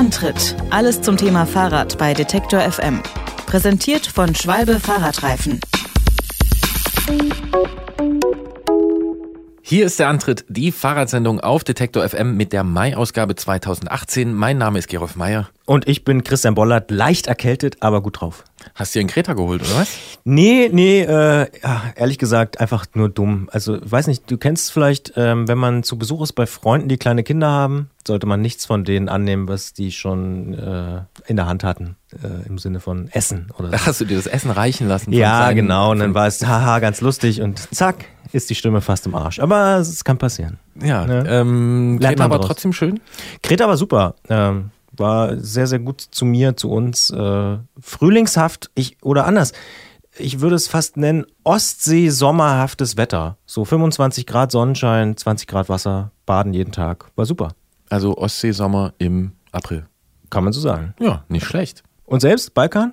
Antritt. Alles zum Thema Fahrrad bei Detektor FM. Präsentiert von Schwalbe Fahrradreifen. Hier ist der Antritt, die Fahrradsendung auf Detektor FM mit der Mai-Ausgabe 2018. Mein Name ist Gerolf Meyer. Und ich bin Christian Bollert, leicht erkältet, aber gut drauf. Hast du dir einen Kreta geholt, oder was? Nee, nee, äh, ehrlich gesagt, einfach nur dumm. Also, ich weiß nicht, du kennst vielleicht, ähm, wenn man zu Besuch ist bei Freunden, die kleine Kinder haben, sollte man nichts von denen annehmen, was die schon äh, in der Hand hatten, äh, im Sinne von Essen oder so. Hast du dir das Essen reichen lassen? Ja, genau. Und dann war es, haha, ganz lustig und zack, ist die Stimme fast im Arsch. Aber es kann passieren. Ja, ne? ähm, Kreta war trotzdem schön? Kreta war super. Ähm, war sehr, sehr gut zu mir, zu uns. Äh, frühlingshaft, ich, oder anders. Ich würde es fast nennen, Ostsee-sommerhaftes Wetter. So 25 Grad Sonnenschein, 20 Grad Wasser, baden jeden Tag. War super. Also Ostsee-Sommer im April. Kann man so sagen. Ja, nicht schlecht. Und selbst Balkan?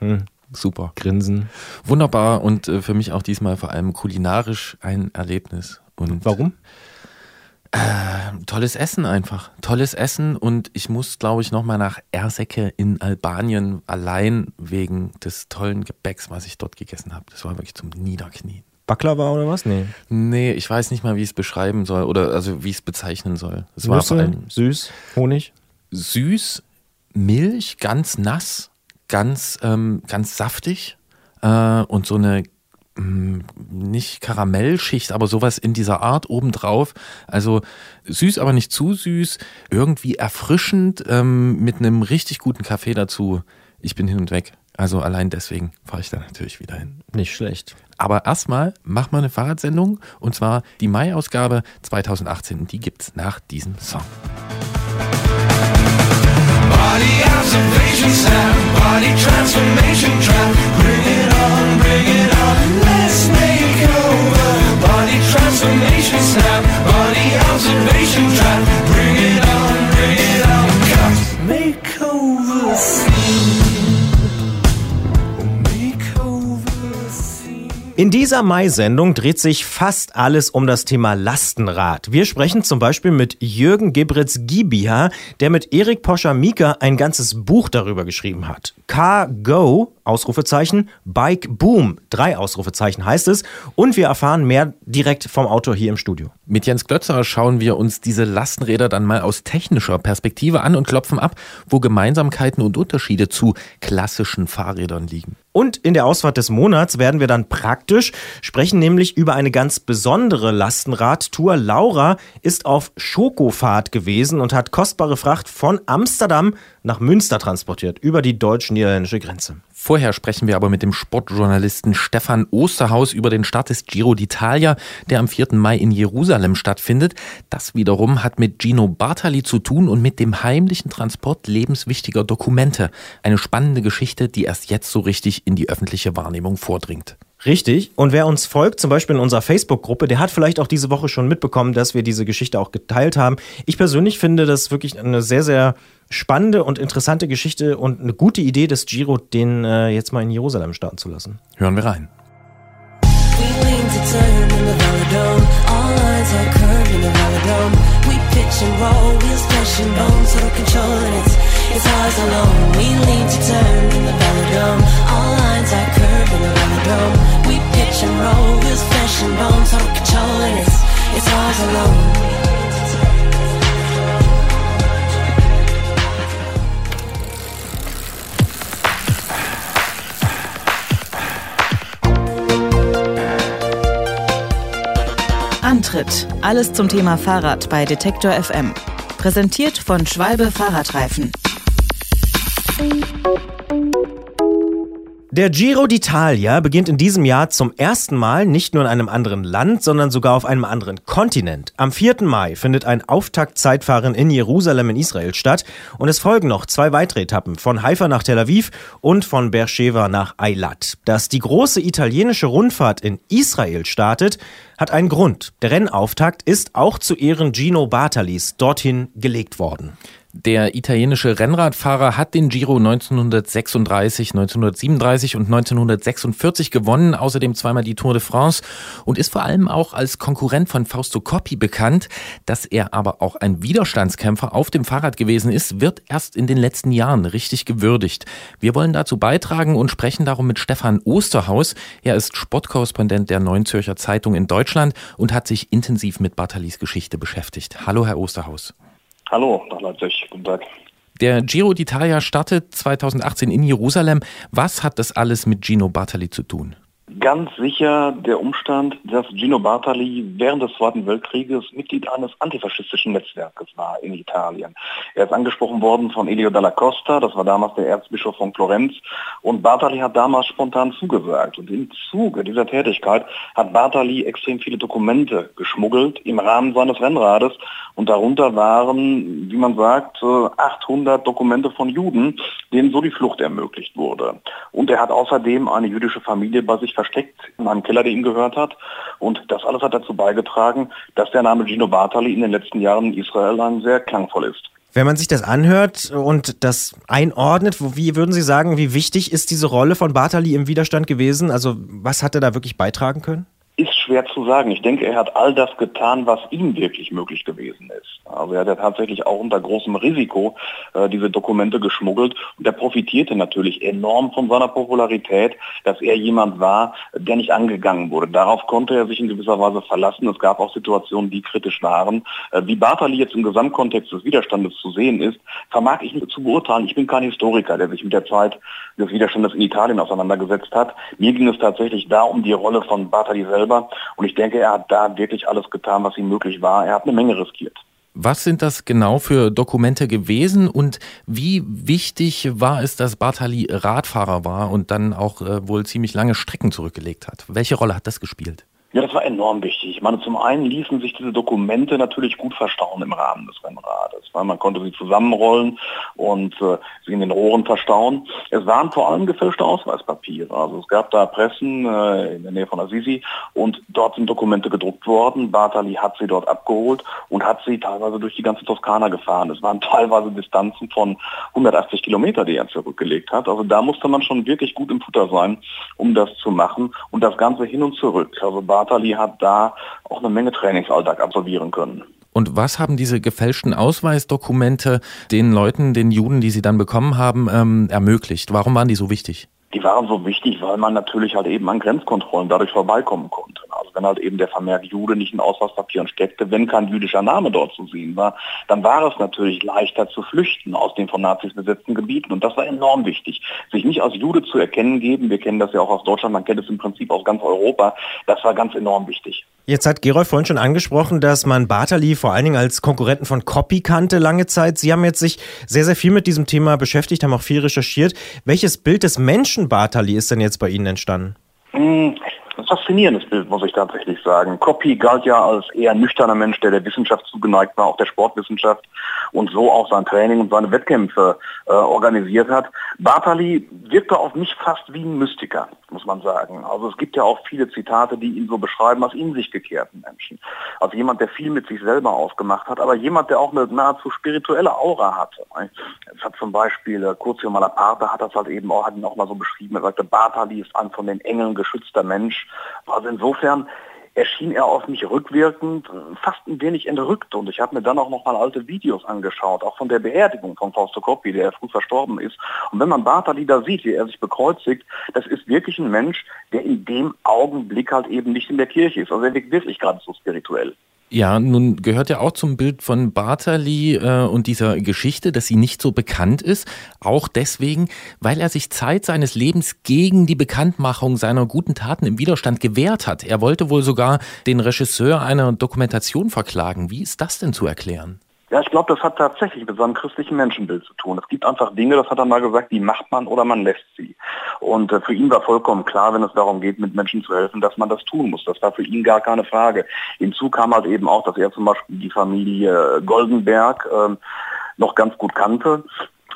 Hm, super. Grinsen. Wunderbar und äh, für mich auch diesmal vor allem kulinarisch ein Erlebnis. Und Warum? Äh, tolles Essen einfach. Tolles Essen und ich muss, glaube ich, nochmal nach Erseke in Albanien allein wegen des tollen Gebäcks, was ich dort gegessen habe. Das war wirklich zum Niederknien. Baklava oder was? Nee. Nee, ich weiß nicht mal, wie ich es beschreiben soll oder also wie ich es bezeichnen soll. Es war vor allem süß, Honig. Süß, Milch, ganz nass, ganz, ähm, ganz saftig äh, und so eine Mm, nicht Karamellschicht, aber sowas in dieser Art obendrauf. Also süß, aber nicht zu süß, irgendwie erfrischend ähm, mit einem richtig guten Kaffee dazu. Ich bin hin und weg. Also allein deswegen fahre ich da natürlich wieder hin. Nicht schlecht. Aber erstmal mach mal eine Fahrradsendung und zwar die Mai-Ausgabe 2018. Die gibt's nach diesem Song. Body observation sound, body transformation trap. Bring it on, bring it on, let's make over. Body transformation sound, body observation trap. In dieser Mai-Sendung dreht sich fast alles um das Thema Lastenrad. Wir sprechen zum Beispiel mit Jürgen Gebritz Gibiha, der mit Erik Poscher-Mika ein ganzes Buch darüber geschrieben hat. Car Go, Ausrufezeichen, Bike Boom, drei Ausrufezeichen heißt es. Und wir erfahren mehr direkt vom Autor hier im Studio. Mit Jens Glötzer schauen wir uns diese Lastenräder dann mal aus technischer Perspektive an und klopfen ab, wo Gemeinsamkeiten und Unterschiede zu klassischen Fahrrädern liegen. Und in der Ausfahrt des Monats werden wir dann praktisch, sprechen nämlich über eine ganz besondere Lastenradtour. Laura ist auf Schokofahrt gewesen und hat kostbare Fracht von Amsterdam nach Münster transportiert, über die deutsch-niederländische Grenze. Vorher sprechen wir aber mit dem Sportjournalisten Stefan Osterhaus über den Start des Giro d'Italia, der am 4. Mai in Jerusalem stattfindet. Das wiederum hat mit Gino Bartali zu tun und mit dem heimlichen Transport lebenswichtiger Dokumente. Eine spannende Geschichte, die erst jetzt so richtig in die öffentliche Wahrnehmung vordringt. Richtig. Und wer uns folgt, zum Beispiel in unserer Facebook-Gruppe, der hat vielleicht auch diese Woche schon mitbekommen, dass wir diese Geschichte auch geteilt haben. Ich persönlich finde das wirklich eine sehr, sehr spannende und interessante Geschichte und eine gute Idee des Giro, den äh, jetzt mal in Jerusalem starten zu lassen. Hören wir rein. We lean to turn in the velodrome. All lines are curved in the velodrome. We pitch and roll, wheels and bones, total control, and it's it's ours alone. We lean to turn in the velodrome. All lines are curved in the velodrome. We pitch and roll, wheels and bones, total control, and it's it's ours alone. Antritt. Alles zum Thema Fahrrad bei Detektor FM. Präsentiert von Schwalbe Fahrradreifen. Der Giro d'Italia beginnt in diesem Jahr zum ersten Mal nicht nur in einem anderen Land, sondern sogar auf einem anderen Kontinent. Am 4. Mai findet ein Auftaktzeitfahren in Jerusalem in Israel statt und es folgen noch zwei weitere Etappen von Haifa nach Tel Aviv und von Beersheba nach Eilat. Dass die große italienische Rundfahrt in Israel startet, hat einen Grund. Der Rennauftakt ist auch zu Ehren Gino Bartalis dorthin gelegt worden. Der italienische Rennradfahrer hat den Giro 1936, 1937 und 1946 gewonnen, außerdem zweimal die Tour de France und ist vor allem auch als Konkurrent von Fausto Coppi bekannt. Dass er aber auch ein Widerstandskämpfer auf dem Fahrrad gewesen ist, wird erst in den letzten Jahren richtig gewürdigt. Wir wollen dazu beitragen und sprechen darum mit Stefan Osterhaus. Er ist Sportkorrespondent der Neuen Zürcher Zeitung in Deutschland und hat sich intensiv mit Bartalis Geschichte beschäftigt. Hallo, Herr Osterhaus. Hallo nach Leipzig, guten Tag. Der Giro d'Italia startet 2018 in Jerusalem. Was hat das alles mit Gino Bartali zu tun? Ganz sicher der Umstand, dass Gino Bartali während des Zweiten Weltkrieges Mitglied eines antifaschistischen Netzwerkes war in Italien. Er ist angesprochen worden von Elio Dalla Costa, das war damals der Erzbischof von Florenz, und Bartali hat damals spontan zugesagt. Und im Zuge dieser Tätigkeit hat Bartali extrem viele Dokumente geschmuggelt im Rahmen seines Rennrades und darunter waren, wie man sagt, 800 Dokumente von Juden, denen so die Flucht ermöglicht wurde. Und er hat außerdem eine jüdische Familie bei sich versteckt in einem Keller, der ihm gehört hat. Und das alles hat dazu beigetragen, dass der Name Gino Bartali in den letzten Jahren in Israel ein sehr klangvoll ist. Wenn man sich das anhört und das einordnet, wie würden Sie sagen, wie wichtig ist diese Rolle von Bartali im Widerstand gewesen? Also was hat er da wirklich beitragen können? Ist schwer zu sagen. Ich denke, er hat all das getan, was ihm wirklich möglich gewesen ist. Also er hat ja tatsächlich auch unter großem Risiko äh, diese Dokumente geschmuggelt und er profitierte natürlich enorm von seiner Popularität, dass er jemand war, der nicht angegangen wurde. Darauf konnte er sich in gewisser Weise verlassen. Es gab auch Situationen, die kritisch waren. Äh, wie Bartali jetzt im Gesamtkontext des Widerstandes zu sehen ist, vermag ich nicht zu beurteilen. Ich bin kein Historiker, der sich mit der Zeit des Widerstandes in Italien auseinandergesetzt hat. Mir ging es tatsächlich da um die Rolle von Bartali selber selber. Und ich denke, er hat da wirklich alles getan, was ihm möglich war. Er hat eine Menge riskiert. Was sind das genau für Dokumente gewesen und wie wichtig war es, dass Bartali Radfahrer war und dann auch äh, wohl ziemlich lange Strecken zurückgelegt hat? Welche Rolle hat das gespielt? Ja, das war enorm wichtig. Ich meine, zum einen ließen sich diese Dokumente natürlich gut verstauen im Rahmen des Rennrades, weil man konnte sie zusammenrollen und äh, sie in den Rohren verstauen. Es waren vor allem gefälschte Ausweispapiere. Also es gab da Pressen äh, in der Nähe von Assisi und dort sind Dokumente gedruckt worden. Bartali hat sie dort abgeholt und hat sie teilweise durch die ganze Toskana gefahren. Es waren teilweise Distanzen von 180 Kilometer, die er zurückgelegt hat. Also da musste man schon wirklich gut im Futter sein, um das zu machen und das Ganze hin und zurück. Also hat da auch eine Menge Trainingsalltag absolvieren können. Und was haben diese gefälschten Ausweisdokumente den Leuten, den Juden, die sie dann bekommen haben, ähm, ermöglicht? Warum waren die so wichtig? Die waren so wichtig, weil man natürlich halt eben an Grenzkontrollen dadurch vorbeikommen konnte. Also wenn halt eben der Vermerk Jude nicht in Ausweispapieren steckte, wenn kein jüdischer Name dort zu sehen war, dann war es natürlich leichter zu flüchten aus den von Nazis besetzten Gebieten. Und das war enorm wichtig. Sich nicht als Jude zu erkennen geben, wir kennen das ja auch aus Deutschland, man kennt es im Prinzip aus ganz Europa, das war ganz enorm wichtig. Jetzt hat Gerolf vorhin schon angesprochen, dass man Bartali vor allen Dingen als Konkurrenten von Copy kannte lange Zeit. Sie haben jetzt sich sehr, sehr viel mit diesem Thema beschäftigt, haben auch viel recherchiert. Welches Bild des Menschen Bartali ist denn jetzt bei Ihnen entstanden? Hm, ein faszinierendes Bild, muss ich tatsächlich sagen. Copy galt ja als eher nüchterner Mensch, der der Wissenschaft zugeneigt war, auch der Sportwissenschaft und so auch sein Training und seine Wettkämpfe äh, organisiert hat. Bartali wirkte auf mich fast wie ein Mystiker, muss man sagen. Also es gibt ja auch viele Zitate, die ihn so beschreiben als in sich gekehrten Menschen. Also jemand, der viel mit sich selber ausgemacht hat, aber jemand, der auch eine nahezu spirituelle Aura hatte. Es hat zum Beispiel äh, Curzio Malaparte hat das halt eben auch, hat ihn auch mal so beschrieben. Er sagte, Bartali ist ein von den Engeln geschützter Mensch. Also insofern erschien er auf mich rückwirkend fast ein wenig entrückt. Und ich habe mir dann auch noch mal alte Videos angeschaut, auch von der Beerdigung von Fausto Coppi, der früh verstorben ist. Und wenn man Bartali da sieht, wie er sich bekreuzigt, das ist wirklich ein Mensch, der in dem Augenblick halt eben nicht in der Kirche ist. Also er wirkt wirklich gerade so spirituell. Ja, nun gehört ja auch zum Bild von Bartali äh, und dieser Geschichte, dass sie nicht so bekannt ist. Auch deswegen, weil er sich Zeit seines Lebens gegen die Bekanntmachung seiner guten Taten im Widerstand gewehrt hat. Er wollte wohl sogar den Regisseur einer Dokumentation verklagen. Wie ist das denn zu erklären? Ja, ich glaube, das hat tatsächlich mit seinem christlichen Menschenbild zu tun. Es gibt einfach Dinge, das hat er mal gesagt, die macht man oder man lässt sie. Und äh, für ihn war vollkommen klar, wenn es darum geht, mit Menschen zu helfen, dass man das tun muss. Das war für ihn gar keine Frage. Hinzu kam halt eben auch, dass er zum Beispiel die Familie Goldenberg äh, noch ganz gut kannte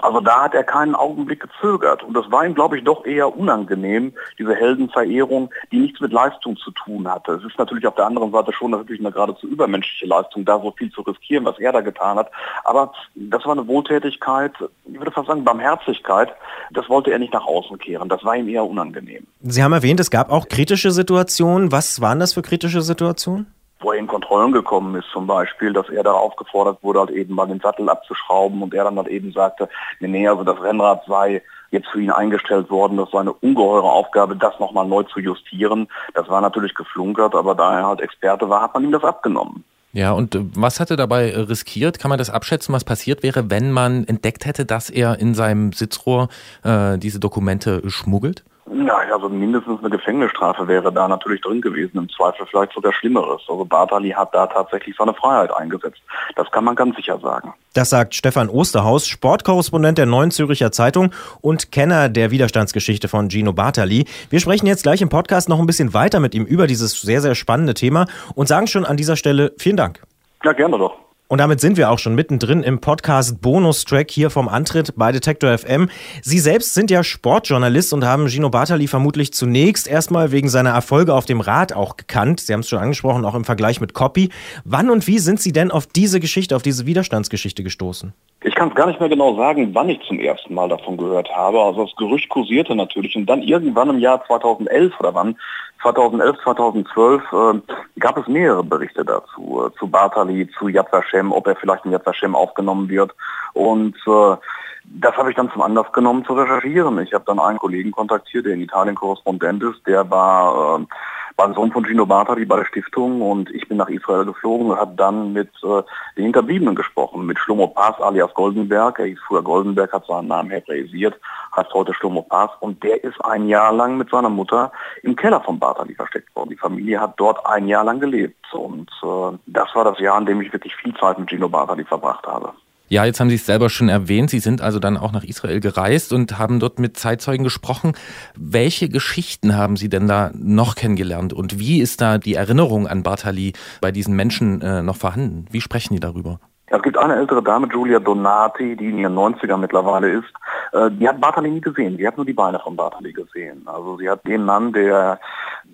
also da hat er keinen Augenblick gezögert. Und das war ihm, glaube ich, doch eher unangenehm, diese Heldenverehrung, die nichts mit Leistung zu tun hatte. Es ist natürlich auf der anderen Seite schon natürlich eine geradezu übermenschliche Leistung, da so viel zu riskieren, was er da getan hat. Aber das war eine Wohltätigkeit, ich würde fast sagen Barmherzigkeit. Das wollte er nicht nach außen kehren. Das war ihm eher unangenehm. Sie haben erwähnt, es gab auch kritische Situationen. Was waren das für kritische Situationen? Wo er in Kontrollen gekommen ist zum Beispiel, dass er da aufgefordert wurde, halt eben mal den Sattel abzuschrauben und er dann halt eben sagte, nee, nee, also das Rennrad sei jetzt für ihn eingestellt worden, das war eine ungeheure Aufgabe, das nochmal neu zu justieren. Das war natürlich geflunkert, aber da er halt Experte war, hat man ihm das abgenommen. Ja, und äh, was hat er dabei äh, riskiert? Kann man das abschätzen, was passiert wäre, wenn man entdeckt hätte, dass er in seinem Sitzrohr äh, diese Dokumente schmuggelt? Ja, also mindestens eine Gefängnisstrafe wäre da natürlich drin gewesen, im Zweifel vielleicht sogar Schlimmeres. Also Bartali hat da tatsächlich seine Freiheit eingesetzt. Das kann man ganz sicher sagen. Das sagt Stefan Osterhaus, Sportkorrespondent der Neuen Züricher Zeitung und Kenner der Widerstandsgeschichte von Gino Bartali. Wir sprechen jetzt gleich im Podcast noch ein bisschen weiter mit ihm über dieses sehr, sehr spannende Thema und sagen schon an dieser Stelle vielen Dank. Ja, gerne doch. Und damit sind wir auch schon mittendrin im Podcast Bonustrack hier vom Antritt bei Detektor FM. Sie selbst sind ja Sportjournalist und haben Gino Bartali vermutlich zunächst erstmal wegen seiner Erfolge auf dem Rad auch gekannt. Sie haben es schon angesprochen, auch im Vergleich mit Copy. Wann und wie sind Sie denn auf diese Geschichte, auf diese Widerstandsgeschichte gestoßen? Ich kann es gar nicht mehr genau sagen, wann ich zum ersten Mal davon gehört habe. Also das Gerücht kursierte natürlich und dann irgendwann im Jahr 2011 oder wann 2011, 2012 äh, gab es mehrere Berichte dazu, äh, zu Bartali, zu Yad Vashem, ob er vielleicht in Yad Vashem aufgenommen wird. Und äh, das habe ich dann zum Anlass genommen zu recherchieren. Ich habe dann einen Kollegen kontaktiert, der in Italien Korrespondent ist, der war äh, beim Sohn von Gino Bartali bei der Stiftung und ich bin nach Israel geflogen und habe dann mit äh, den Hinterbliebenen gesprochen, mit Shlomo Pass alias Goldenberg. Er hieß früher Goldenberg, hat seinen Namen hebräisiert, heißt heute Shlomo Pass und der ist ein Jahr lang mit seiner Mutter im Keller von Bartali versteckt worden. Die Familie hat dort ein Jahr lang gelebt und äh, das war das Jahr, in dem ich wirklich viel Zeit mit Gino Bartali verbracht habe. Ja, jetzt haben Sie es selber schon erwähnt. Sie sind also dann auch nach Israel gereist und haben dort mit Zeitzeugen gesprochen. Welche Geschichten haben Sie denn da noch kennengelernt und wie ist da die Erinnerung an Bartali bei diesen Menschen äh, noch vorhanden? Wie sprechen die darüber? Ja, es gibt eine ältere Dame, Julia Donati, die in ihren 90ern mittlerweile ist. Äh, die hat Bartali nie gesehen. Die hat nur die Beine von Bartali gesehen. Also sie hat den Mann, der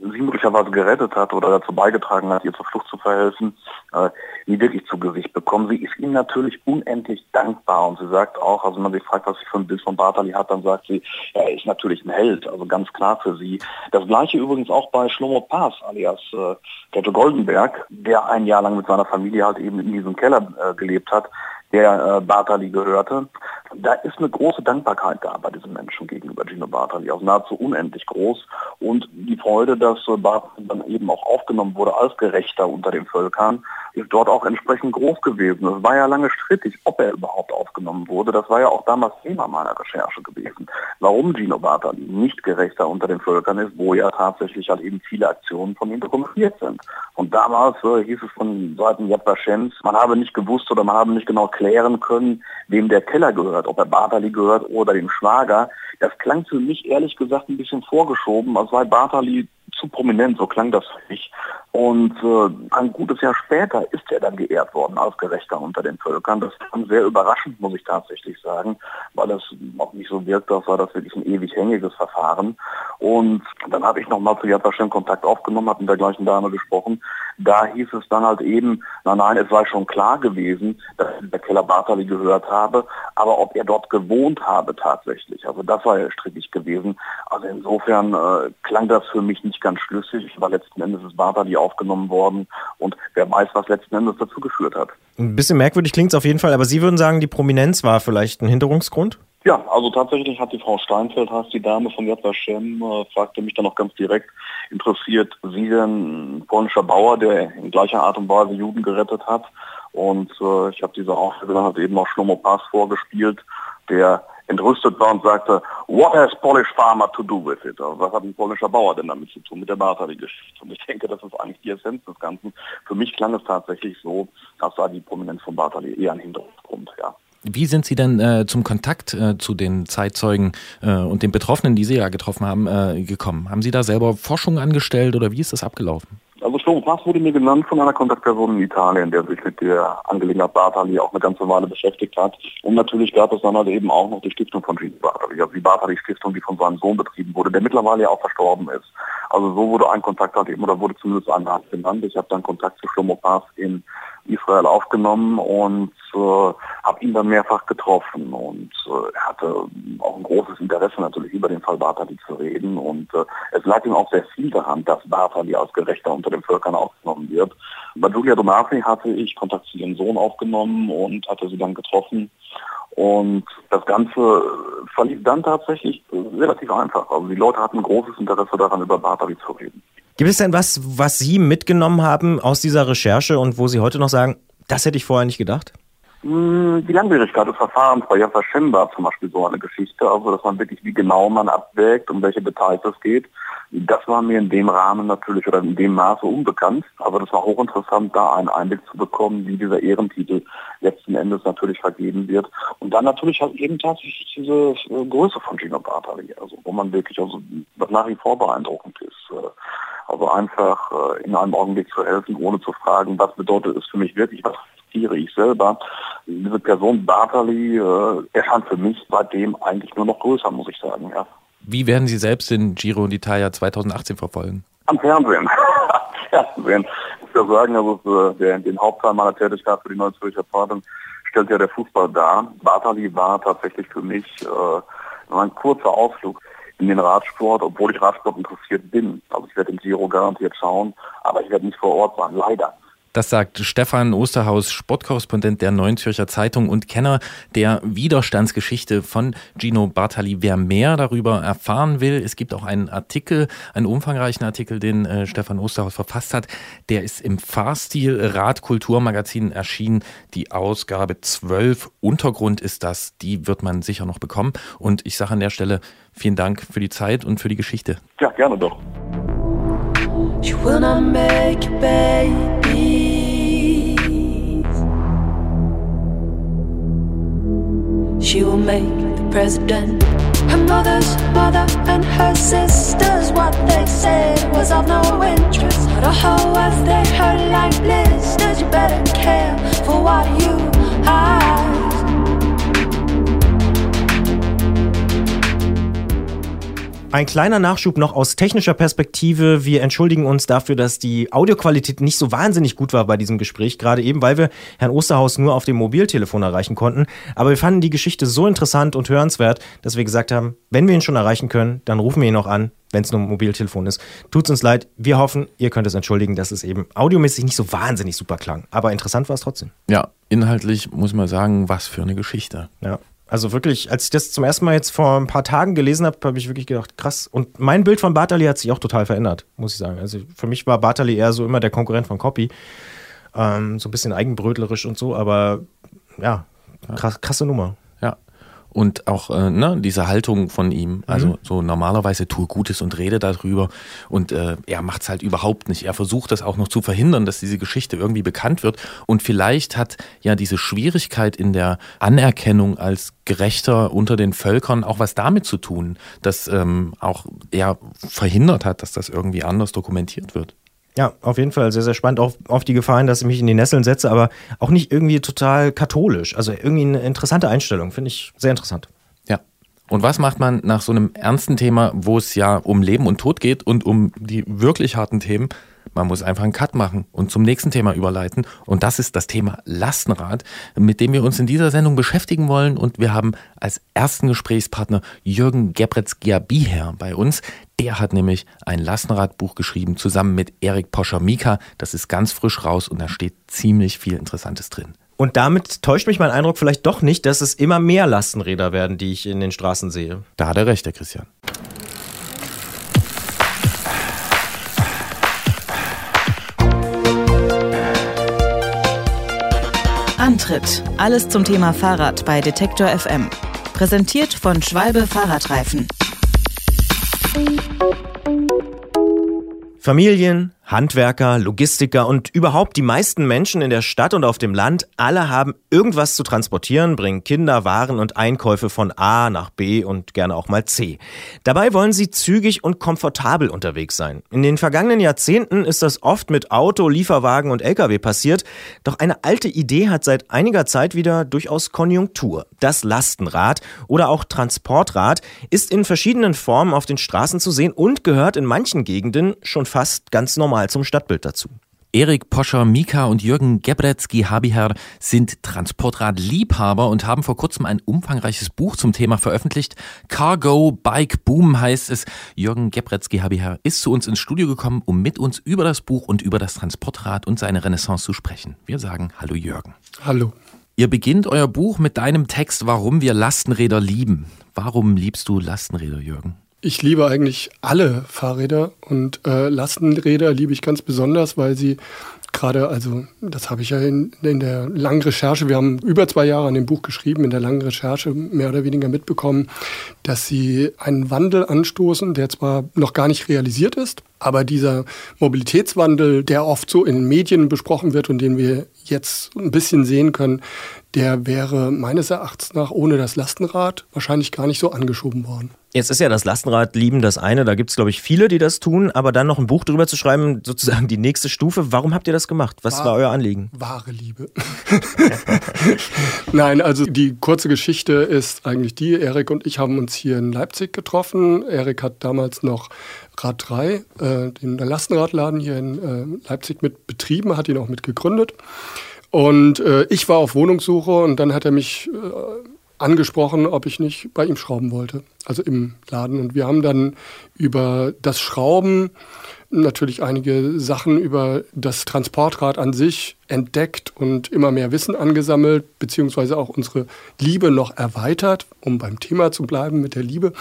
sie möglicherweise gerettet hat oder dazu beigetragen hat, ihr zur Flucht zu verhelfen, äh, nie wirklich zu Gesicht bekommen. Sie ist ihm natürlich unendlich dankbar und sie sagt auch, also wenn man sich fragt, was sie für ein Bild von Bartali hat, dann sagt sie, er ist natürlich ein Held, also ganz klar für sie. Das gleiche übrigens auch bei Schlomo Pass alias äh, Kette Goldenberg, der ein Jahr lang mit seiner Familie halt eben in diesem Keller äh, gelebt hat, der äh, Bartali gehörte. Da ist eine große Dankbarkeit da bei diesen Menschen gegenüber Gino Bartali, auch nahezu unendlich groß. Und die Freude, dass äh, Bartali dann eben auch aufgenommen wurde als Gerechter unter den Völkern, ist dort auch entsprechend groß gewesen. Es war ja lange strittig, ob er überhaupt aufgenommen wurde. Das war ja auch damals Thema meiner Recherche gewesen. Warum Gino Bartali nicht Gerechter unter den Völkern ist, wo ja tatsächlich halt eben viele Aktionen von ihm dokumentiert sind. Und damals äh, hieß es von Seiten Yad Vashems, man habe nicht gewusst oder man habe nicht genau klären können, wem der Keller gehört, ob er Bartali gehört oder dem Schwager. Das klang für mich ehrlich gesagt ein bisschen vorgeschoben, als sei Bartali zu prominent, so klang das für mich. Und äh, ein gutes Jahr später ist er dann geehrt worden als Gerechter unter den Völkern. Das kam sehr überraschend, muss ich tatsächlich sagen, weil das auch nicht so wirkt, als war das wirklich ein ewig hängiges Verfahren. Und dann habe ich nochmal zu Yad Kontakt aufgenommen, habe mit der gleichen Dame gesprochen. Da hieß es dann halt eben, nein, nein, es sei schon klar gewesen, dass ich der Keller Bartali gehört habe, aber ob er dort gewohnt habe tatsächlich, also das war ja strittig gewesen. Also insofern äh, klang das für mich nicht ganz schlüssig, weil letzten Endes ist Bartali aufgenommen worden und wer weiß, was letzten Endes dazu geführt hat. Ein bisschen merkwürdig klingt es auf jeden Fall, aber Sie würden sagen, die Prominenz war vielleicht ein Hinderungsgrund? Ja, also tatsächlich hat die Frau Steinfeld, heißt die Dame von Yad Vashem, äh, fragte mich dann noch ganz direkt, interessiert Sie denn ein polnischer Bauer, der in gleicher Art und Weise Juden gerettet hat? Und äh, ich habe diese Aufgabe halt eben auch Schlomo Pass vorgespielt, der entrüstet war und sagte, what has Polish farmer to do with it? Also was hat ein polnischer Bauer denn damit zu tun, mit der Bartali-Geschichte? Und ich denke, das ist eigentlich die Essenz des Ganzen. Für mich klang es tatsächlich so, als sei die Prominenz von Bartali eher ein Hintergrund, ja. Wie sind Sie denn äh, zum Kontakt äh, zu den Zeitzeugen äh, und den Betroffenen, die Sie ja getroffen haben, äh, gekommen? Haben Sie da selber Forschung angestellt oder wie ist das abgelaufen? Also Shlomo Pass wurde mir genannt von einer Kontaktperson in Italien, der sich mit der Angelegenheit Bartali auch eine ganze Weile beschäftigt hat. Und natürlich gab es dann halt eben auch noch die Stiftung von Gino Bartali, also die Bartali Stiftung, die von seinem Sohn betrieben wurde, der mittlerweile ja auch verstorben ist. Also so wurde ein Kontakt halt eben, oder wurde zumindest ein Arzt genannt. Ich habe dann Kontakt zu Shlomo Pass in Israel aufgenommen und äh, habe ihn dann mehrfach getroffen und äh, er hatte auch ein großes Interesse natürlich über den Fall Bartali zu reden und äh, es lag ihm auch sehr viel daran, dass Bartali als Gerechter unter den Völkern aufgenommen wird. Bei Julia Donati hatte ich Kontakt zu ihrem Sohn aufgenommen und hatte sie dann getroffen und das Ganze verlief dann tatsächlich relativ einfach. Also die Leute hatten großes Interesse daran, über Bartali zu reden. Gibt es denn was, was Sie mitgenommen haben aus dieser Recherche und wo Sie heute noch sagen, das hätte ich vorher nicht gedacht? Hm, die Langwierigkeit des Verfahrens bei Jaffa war zum Beispiel so eine Geschichte, also dass man wirklich, wie genau man abwägt, um welche Details es geht. Das war mir in dem Rahmen natürlich oder in dem Maße unbekannt, aber das war hochinteressant, da einen Einblick zu bekommen, wie dieser Ehrentitel letzten Endes natürlich vergeben wird. Und dann natürlich halt eben tatsächlich diese äh, Größe von Gino Bartali, also wo man wirklich also nach wie vor beeindruckend ist. Also einfach äh, in einem Augenblick zu helfen, ohne zu fragen, was bedeutet es für mich wirklich, was riskiere ich selber. Diese Person Bartali äh, erscheint für mich seitdem eigentlich nur noch größer, muss ich sagen. Ja. Wie werden Sie selbst den Giro d'Italia 2018 verfolgen? Am Fernsehen. Fernsehen. Ich ja sagen, also der, den Hauptteil meiner Tätigkeit für die Neue Zürcher Zeitung stellt ja der Fußball dar. Bartali war tatsächlich für mich äh, ein kurzer Ausflug in den Radsport, obwohl ich Radsport interessiert bin. Also ich werde den Giro garantiert schauen, aber ich werde nicht vor Ort sein, leider. Das sagt Stefan Osterhaus, Sportkorrespondent der Neuen Zürcher Zeitung und Kenner der Widerstandsgeschichte von Gino Bartali. Wer mehr darüber erfahren will, es gibt auch einen Artikel, einen umfangreichen Artikel, den äh, Stefan Osterhaus verfasst hat. Der ist im Fahrstil Radkulturmagazin erschienen. Die Ausgabe 12 Untergrund ist das. Die wird man sicher noch bekommen. Und ich sage an der Stelle vielen Dank für die Zeit und für die Geschichte. Ja, gerne doch. She will not make babies. She will make the president. Her mother's mother and her sisters. What they said was of no interest. But oh, was they hurt like blisters. You better care for what you have. Ein kleiner Nachschub noch aus technischer Perspektive. Wir entschuldigen uns dafür, dass die Audioqualität nicht so wahnsinnig gut war bei diesem Gespräch, gerade eben, weil wir Herrn Osterhaus nur auf dem Mobiltelefon erreichen konnten. Aber wir fanden die Geschichte so interessant und hörenswert, dass wir gesagt haben, wenn wir ihn schon erreichen können, dann rufen wir ihn noch an, wenn es nur ein Mobiltelefon ist. Tut's uns leid. Wir hoffen, ihr könnt es entschuldigen, dass es eben audiomäßig nicht so wahnsinnig super klang. Aber interessant war es trotzdem. Ja, inhaltlich muss man sagen, was für eine Geschichte. Ja. Also wirklich, als ich das zum ersten Mal jetzt vor ein paar Tagen gelesen habe, habe ich wirklich gedacht, krass. Und mein Bild von Bartali hat sich auch total verändert, muss ich sagen. Also für mich war Bartali eher so immer der Konkurrent von Copy. Ähm, so ein bisschen eigenbrötlerisch und so, aber ja, krass, krasse Nummer und auch äh, ne, diese Haltung von ihm. Also mhm. so normalerweise tue Gutes und rede darüber und äh, er macht es halt überhaupt nicht. Er versucht das auch noch zu verhindern, dass diese Geschichte irgendwie bekannt wird und vielleicht hat ja diese Schwierigkeit in der Anerkennung als Gerechter unter den Völkern auch was damit zu tun, dass ähm, auch er verhindert hat, dass das irgendwie anders dokumentiert wird. Ja, auf jeden Fall sehr, sehr spannend. Auch auf die Gefahren, dass ich mich in die Nesseln setze, aber auch nicht irgendwie total katholisch. Also irgendwie eine interessante Einstellung, finde ich sehr interessant. Ja. Und was macht man nach so einem ernsten Thema, wo es ja um Leben und Tod geht und um die wirklich harten Themen? Man muss einfach einen Cut machen und zum nächsten Thema überleiten. Und das ist das Thema Lastenrad, mit dem wir uns in dieser Sendung beschäftigen wollen. Und wir haben als ersten Gesprächspartner Jürgen Gebretz-Giabiher bei uns. Der hat nämlich ein Lastenradbuch geschrieben, zusammen mit Erik Poscher-Mika. Das ist ganz frisch raus und da steht ziemlich viel Interessantes drin. Und damit täuscht mich mein Eindruck vielleicht doch nicht, dass es immer mehr Lastenräder werden, die ich in den Straßen sehe. Da hat er recht, der Christian. Antritt. Alles zum Thema Fahrrad bei Detektor FM. Präsentiert von Schwalbe Fahrradreifen. Familien, Handwerker, Logistiker und überhaupt die meisten Menschen in der Stadt und auf dem Land, alle haben irgendwas zu transportieren, bringen Kinder, Waren und Einkäufe von A nach B und gerne auch mal C. Dabei wollen sie zügig und komfortabel unterwegs sein. In den vergangenen Jahrzehnten ist das oft mit Auto, Lieferwagen und Lkw passiert, doch eine alte Idee hat seit einiger Zeit wieder durchaus Konjunktur. Das Lastenrad oder auch Transportrad ist in verschiedenen Formen auf den Straßen zu sehen und gehört in manchen Gegenden schon fast ganz normal mal zum Stadtbild dazu. Erik Poscher, Mika und Jürgen Gebretzky-Habiher sind Transportradliebhaber und haben vor kurzem ein umfangreiches Buch zum Thema veröffentlicht. Cargo Bike Boom heißt es. Jürgen Gebretzky-Habiher ist zu uns ins Studio gekommen, um mit uns über das Buch und über das Transportrad und seine Renaissance zu sprechen. Wir sagen Hallo Jürgen. Hallo. Ihr beginnt euer Buch mit deinem Text, warum wir Lastenräder lieben. Warum liebst du Lastenräder, Jürgen? Ich liebe eigentlich alle Fahrräder und äh, Lastenräder liebe ich ganz besonders, weil sie gerade, also das habe ich ja in, in, der langen Recherche, wir haben über zwei Jahre an dem Buch geschrieben, in der langen Recherche mehr oder weniger mitbekommen, dass sie einen Wandel anstoßen, der zwar noch gar nicht realisiert ist, aber dieser Mobilitätswandel, der oft so in Medien besprochen wird und den wir jetzt ein bisschen sehen können, der wäre meines Erachtens nach ohne das Lastenrad wahrscheinlich gar nicht so angeschoben worden. Jetzt ist ja das Lastenrad lieben das eine, da gibt es, glaube ich, viele, die das tun, aber dann noch ein Buch drüber zu schreiben, sozusagen die nächste Stufe. Warum habt ihr das gemacht? Was war, war euer Anliegen? Wahre Liebe. Nein, also die kurze Geschichte ist eigentlich die, Erik und ich haben uns hier in Leipzig getroffen. Erik hat damals noch Rad 3, äh, den Lastenradladen hier in äh, Leipzig mit betrieben, hat ihn auch mit gegründet. Und äh, ich war auf Wohnungssuche und dann hat er mich äh, angesprochen, ob ich nicht bei ihm schrauben wollte, also im Laden. Und wir haben dann über das Schrauben natürlich einige Sachen über das Transportrad an sich entdeckt und immer mehr Wissen angesammelt, beziehungsweise auch unsere Liebe noch erweitert, um beim Thema zu bleiben mit der Liebe.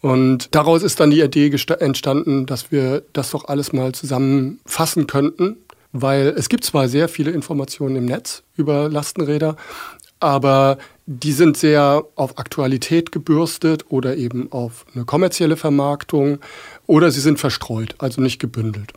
Und daraus ist dann die Idee entstanden, dass wir das doch alles mal zusammenfassen könnten, weil es gibt zwar sehr viele Informationen im Netz über Lastenräder, aber die sind sehr auf Aktualität gebürstet oder eben auf eine kommerzielle Vermarktung oder sie sind verstreut, also nicht gebündelt.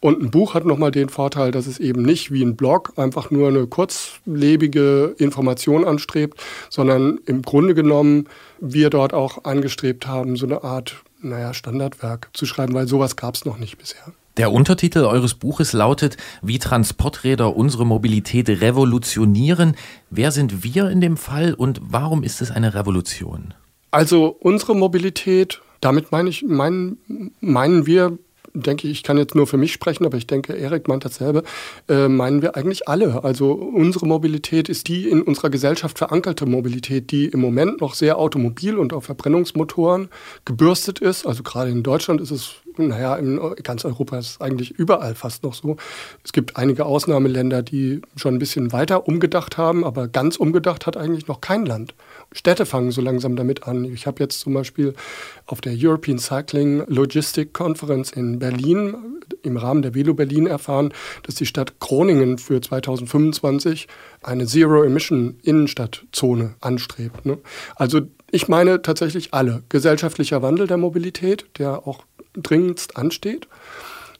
Und ein Buch hat nochmal den Vorteil, dass es eben nicht wie ein Blog einfach nur eine kurzlebige Information anstrebt, sondern im Grunde genommen wir dort auch angestrebt haben, so eine Art naja, Standardwerk zu schreiben, weil sowas gab es noch nicht bisher. Der Untertitel eures Buches lautet, wie Transporträder unsere Mobilität revolutionieren. Wer sind wir in dem Fall und warum ist es eine Revolution? Also unsere Mobilität, damit meine ich, meinen, meinen wir denke ich, ich kann jetzt nur für mich sprechen, aber ich denke, Erik meint dasselbe, äh, meinen wir eigentlich alle. Also unsere Mobilität ist die in unserer Gesellschaft verankerte Mobilität, die im Moment noch sehr automobil und auf Verbrennungsmotoren gebürstet ist. Also gerade in Deutschland ist es, naja, in ganz Europa ist es eigentlich überall fast noch so. Es gibt einige Ausnahmeländer, die schon ein bisschen weiter umgedacht haben, aber ganz umgedacht hat eigentlich noch kein Land. Städte fangen so langsam damit an. Ich habe jetzt zum Beispiel auf der European Cycling Logistic Conference in Berlin im Rahmen der Velo Berlin erfahren, dass die Stadt Groningen für 2025 eine Zero-Emission-Innenstadtzone anstrebt. Ne? Also ich meine tatsächlich alle. Gesellschaftlicher Wandel der Mobilität, der auch dringendst ansteht.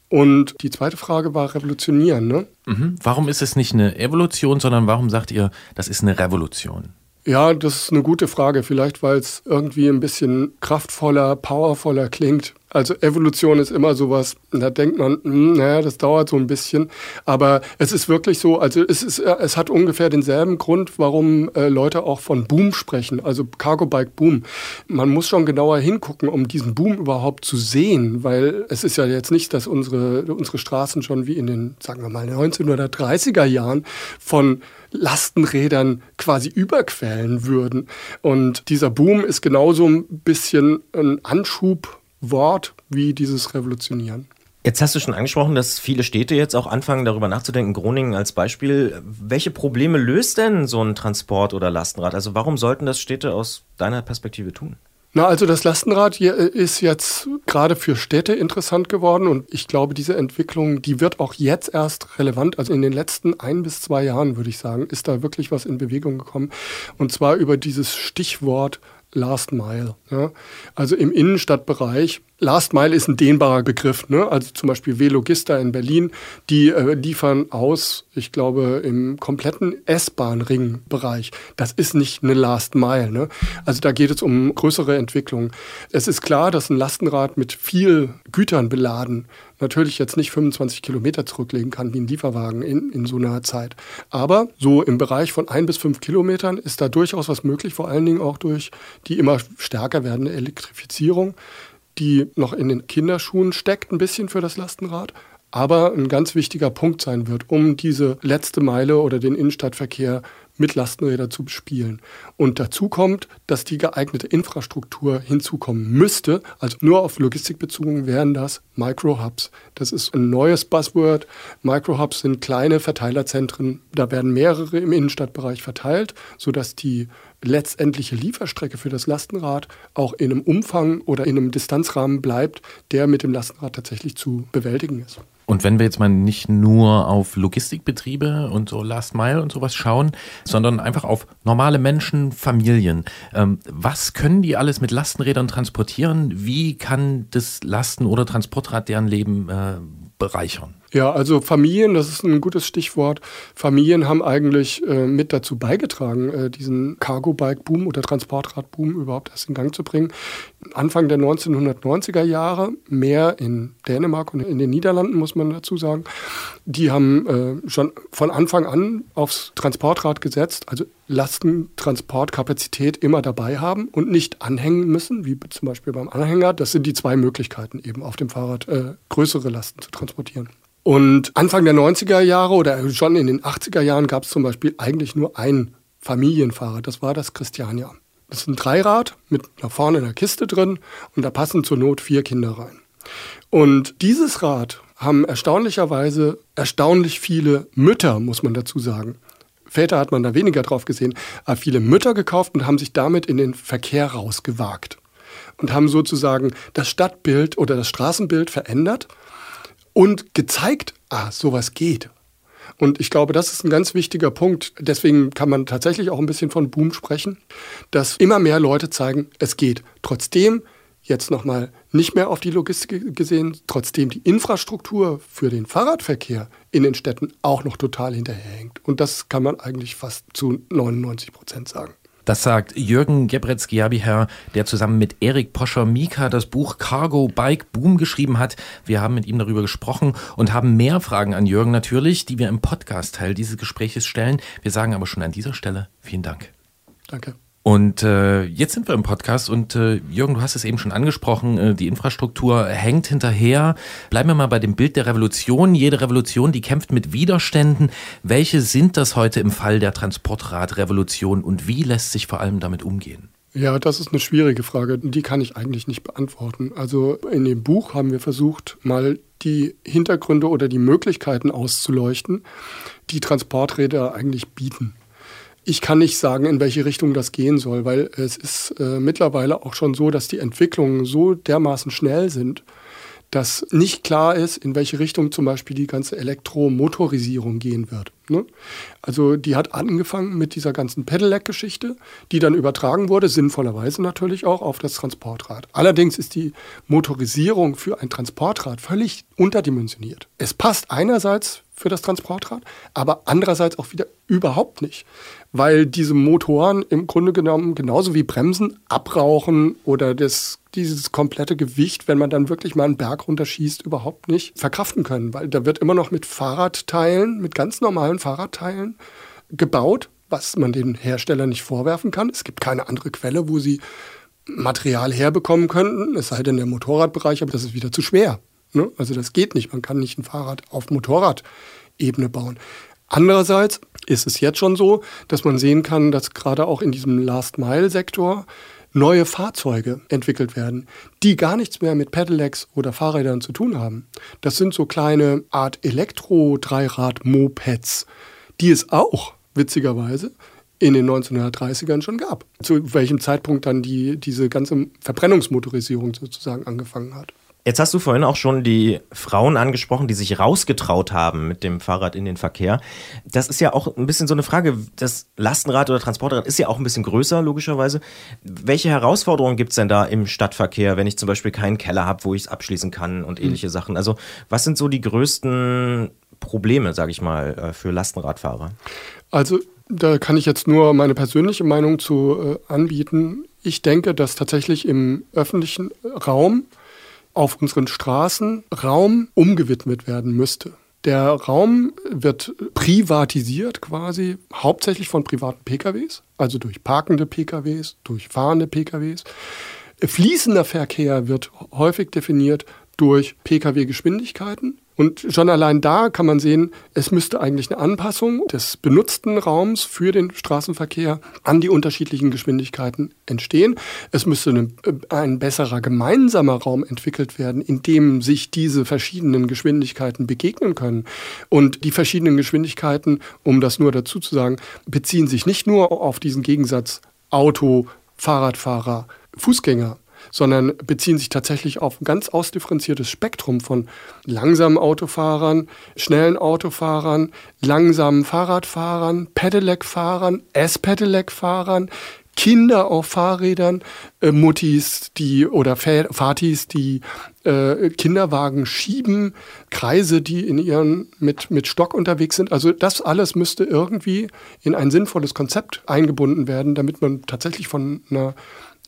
Und die zweite Frage war revolutionieren. Ne? Mhm. Warum ist es nicht eine Evolution, sondern warum sagt ihr, das ist eine Revolution? Ja, das ist eine gute Frage. Vielleicht, weil es irgendwie ein bisschen kraftvoller, powervoller klingt. Also Evolution ist immer sowas, da denkt man, hm, naja, das dauert so ein bisschen. Aber es ist wirklich so, also es, ist, äh, es hat ungefähr denselben Grund, warum äh, Leute auch von Boom sprechen, also Cargo Bike Boom. Man muss schon genauer hingucken, um diesen Boom überhaupt zu sehen, weil es ist ja jetzt nicht, dass unsere, unsere Straßen schon wie in den, sagen wir mal, 1930er Jahren von Lastenrädern quasi überquellen würden. Und dieser Boom ist genauso ein bisschen ein Anschubwort wie dieses Revolutionieren. Jetzt hast du schon angesprochen, dass viele Städte jetzt auch anfangen, darüber nachzudenken. Groningen als Beispiel. Welche Probleme löst denn so ein Transport- oder Lastenrad? Also warum sollten das Städte aus deiner Perspektive tun? Na, also das Lastenrad hier äh, ist jetzt gerade für Städte interessant geworden und ich glaube, diese Entwicklung, die wird auch jetzt erst relevant. Also in den letzten ein bis zwei Jahren, würde ich sagen, ist da wirklich was in Bewegung gekommen. Und zwar über dieses Stichwort Last Mile. Ja. Also im Innenstadtbereich Last Mile ist ein dehnbarer Begriff. Ne? Also zum Beispiel Velogista in Berlin, die äh, liefern aus, ich glaube, im kompletten S-Bahn-Ring-Bereich. Das ist nicht eine Last Mile. Ne? Also da geht es um größere Entwicklungen. Es ist klar, dass ein Lastenrad mit viel Gütern beladen natürlich jetzt nicht 25 Kilometer zurücklegen kann wie ein Lieferwagen in, in so einer Zeit. Aber so im Bereich von ein bis fünf Kilometern ist da durchaus was möglich, vor allen Dingen auch durch die immer stärker werdende Elektrifizierung die noch in den Kinderschuhen steckt, ein bisschen für das Lastenrad, aber ein ganz wichtiger Punkt sein wird, um diese letzte Meile oder den Innenstadtverkehr mit Lastenrädern zu bespielen. Und dazu kommt, dass die geeignete Infrastruktur hinzukommen müsste. Also nur auf Logistik bezogen wären das Microhubs. Das ist ein neues Buzzword. Microhubs sind kleine Verteilerzentren. Da werden mehrere im Innenstadtbereich verteilt, sodass die letztendliche Lieferstrecke für das Lastenrad auch in einem Umfang oder in einem Distanzrahmen bleibt, der mit dem Lastenrad tatsächlich zu bewältigen ist. Und wenn wir jetzt mal nicht nur auf Logistikbetriebe und so Last Mile und sowas schauen, sondern einfach auf normale Menschen, Familien, ähm, was können die alles mit Lastenrädern transportieren? Wie kann das Lasten- oder Transportrad deren Leben äh, bereichern? Ja, also Familien, das ist ein gutes Stichwort. Familien haben eigentlich äh, mit dazu beigetragen, äh, diesen Cargo-Bike-Boom oder Transportrad-Boom überhaupt erst in Gang zu bringen. Anfang der 1990er Jahre, mehr in Dänemark und in den Niederlanden, muss man dazu sagen, die haben äh, schon von Anfang an aufs Transportrad gesetzt, also Lastentransportkapazität immer dabei haben und nicht anhängen müssen, wie zum Beispiel beim Anhänger. Das sind die zwei Möglichkeiten, eben auf dem Fahrrad äh, größere Lasten zu transportieren. Und Anfang der 90er Jahre oder schon in den 80er Jahren gab es zum Beispiel eigentlich nur ein Familienfahrrad. Das war das Christiania. Das ist ein Dreirad mit da vorne einer Kiste drin und da passen zur Not vier Kinder rein. Und dieses Rad haben erstaunlicherweise erstaunlich viele Mütter, muss man dazu sagen. Väter hat man da weniger drauf gesehen, aber viele Mütter gekauft und haben sich damit in den Verkehr rausgewagt und haben sozusagen das Stadtbild oder das Straßenbild verändert und gezeigt, ah, sowas geht. Und ich glaube, das ist ein ganz wichtiger Punkt. Deswegen kann man tatsächlich auch ein bisschen von Boom sprechen, dass immer mehr Leute zeigen, es geht. Trotzdem, jetzt nochmal nicht mehr auf die Logistik gesehen, trotzdem die Infrastruktur für den Fahrradverkehr in den Städten auch noch total hinterherhängt. Und das kann man eigentlich fast zu 99 Prozent sagen. Das sagt Jürgen Gebretz-Giabiher, der zusammen mit Erik Poscher-Mika das Buch Cargo Bike Boom geschrieben hat. Wir haben mit ihm darüber gesprochen und haben mehr Fragen an Jürgen natürlich, die wir im Podcast-Teil dieses Gespräches stellen. Wir sagen aber schon an dieser Stelle vielen Dank. Danke. Und äh, jetzt sind wir im Podcast und äh, Jürgen, du hast es eben schon angesprochen, äh, die Infrastruktur hängt hinterher. Bleiben wir mal bei dem Bild der Revolution. Jede Revolution, die kämpft mit Widerständen. Welche sind das heute im Fall der Transportradrevolution und wie lässt sich vor allem damit umgehen? Ja, das ist eine schwierige Frage. Die kann ich eigentlich nicht beantworten. Also in dem Buch haben wir versucht, mal die Hintergründe oder die Möglichkeiten auszuleuchten, die Transporträder eigentlich bieten. Ich kann nicht sagen, in welche Richtung das gehen soll, weil es ist äh, mittlerweile auch schon so, dass die Entwicklungen so dermaßen schnell sind, dass nicht klar ist, in welche Richtung zum Beispiel die ganze Elektromotorisierung gehen wird. Ne? Also die hat angefangen mit dieser ganzen Pedelec-Geschichte, die dann übertragen wurde, sinnvollerweise natürlich auch auf das Transportrad. Allerdings ist die Motorisierung für ein Transportrad völlig unterdimensioniert. Es passt einerseits für das Transportrad, aber andererseits auch wieder überhaupt nicht weil diese Motoren im Grunde genommen genauso wie Bremsen abrauchen oder das, dieses komplette Gewicht, wenn man dann wirklich mal einen Berg runterschießt, überhaupt nicht verkraften können, weil da wird immer noch mit Fahrradteilen, mit ganz normalen Fahrradteilen gebaut, was man den Herstellern nicht vorwerfen kann. Es gibt keine andere Quelle, wo sie Material herbekommen könnten, es sei denn der Motorradbereich, aber das ist wieder zu schwer. Ne? Also das geht nicht. Man kann nicht ein Fahrrad auf Motorradebene bauen. Andererseits ist es jetzt schon so, dass man sehen kann, dass gerade auch in diesem Last-Mile-Sektor neue Fahrzeuge entwickelt werden, die gar nichts mehr mit Pedelecs oder Fahrrädern zu tun haben. Das sind so kleine Art Elektro-Dreirad-Mopeds, die es auch, witzigerweise, in den 1930ern schon gab. Zu welchem Zeitpunkt dann die, diese ganze Verbrennungsmotorisierung sozusagen angefangen hat. Jetzt hast du vorhin auch schon die Frauen angesprochen, die sich rausgetraut haben mit dem Fahrrad in den Verkehr. Das ist ja auch ein bisschen so eine Frage. Das Lastenrad oder Transportrad ist ja auch ein bisschen größer, logischerweise. Welche Herausforderungen gibt es denn da im Stadtverkehr, wenn ich zum Beispiel keinen Keller habe, wo ich es abschließen kann und ähnliche mhm. Sachen? Also, was sind so die größten Probleme, sage ich mal, äh, für Lastenradfahrer? Also, da kann ich jetzt nur meine persönliche Meinung zu äh, anbieten. Ich denke, dass tatsächlich im öffentlichen Raum auf unseren Straßen Raum umgewidmet werden müsste. Der Raum wird privatisiert quasi, hauptsächlich von privaten PKWs, also durch parkende PKWs, durch fahrende PKWs. Fließender Verkehr wird häufig definiert durch Pkw-Geschwindigkeiten. Und schon allein da kann man sehen, es müsste eigentlich eine Anpassung des benutzten Raums für den Straßenverkehr an die unterschiedlichen Geschwindigkeiten entstehen. Es müsste äh, ein besserer gemeinsamer Raum entwickelt werden, in dem sich diese verschiedenen Geschwindigkeiten begegnen können. Und die verschiedenen Geschwindigkeiten, um das nur dazu zu sagen, beziehen sich nicht nur auf diesen Gegensatz Auto, Fahrradfahrer, Fußgänger, sondern beziehen sich tatsächlich auf ein ganz ausdifferenziertes Spektrum von langsamen Autofahrern, schnellen Autofahrern, langsamen Fahrradfahrern, Pedelec-Fahrern, S-Pedelec-Fahrern, Kinder auf Fahrrädern, äh, Muttis, die oder Fatis, die äh, Kinderwagen schieben, Kreise, die in ihren mit, mit Stock unterwegs sind. Also das alles müsste irgendwie in ein sinnvolles Konzept eingebunden werden, damit man tatsächlich von einer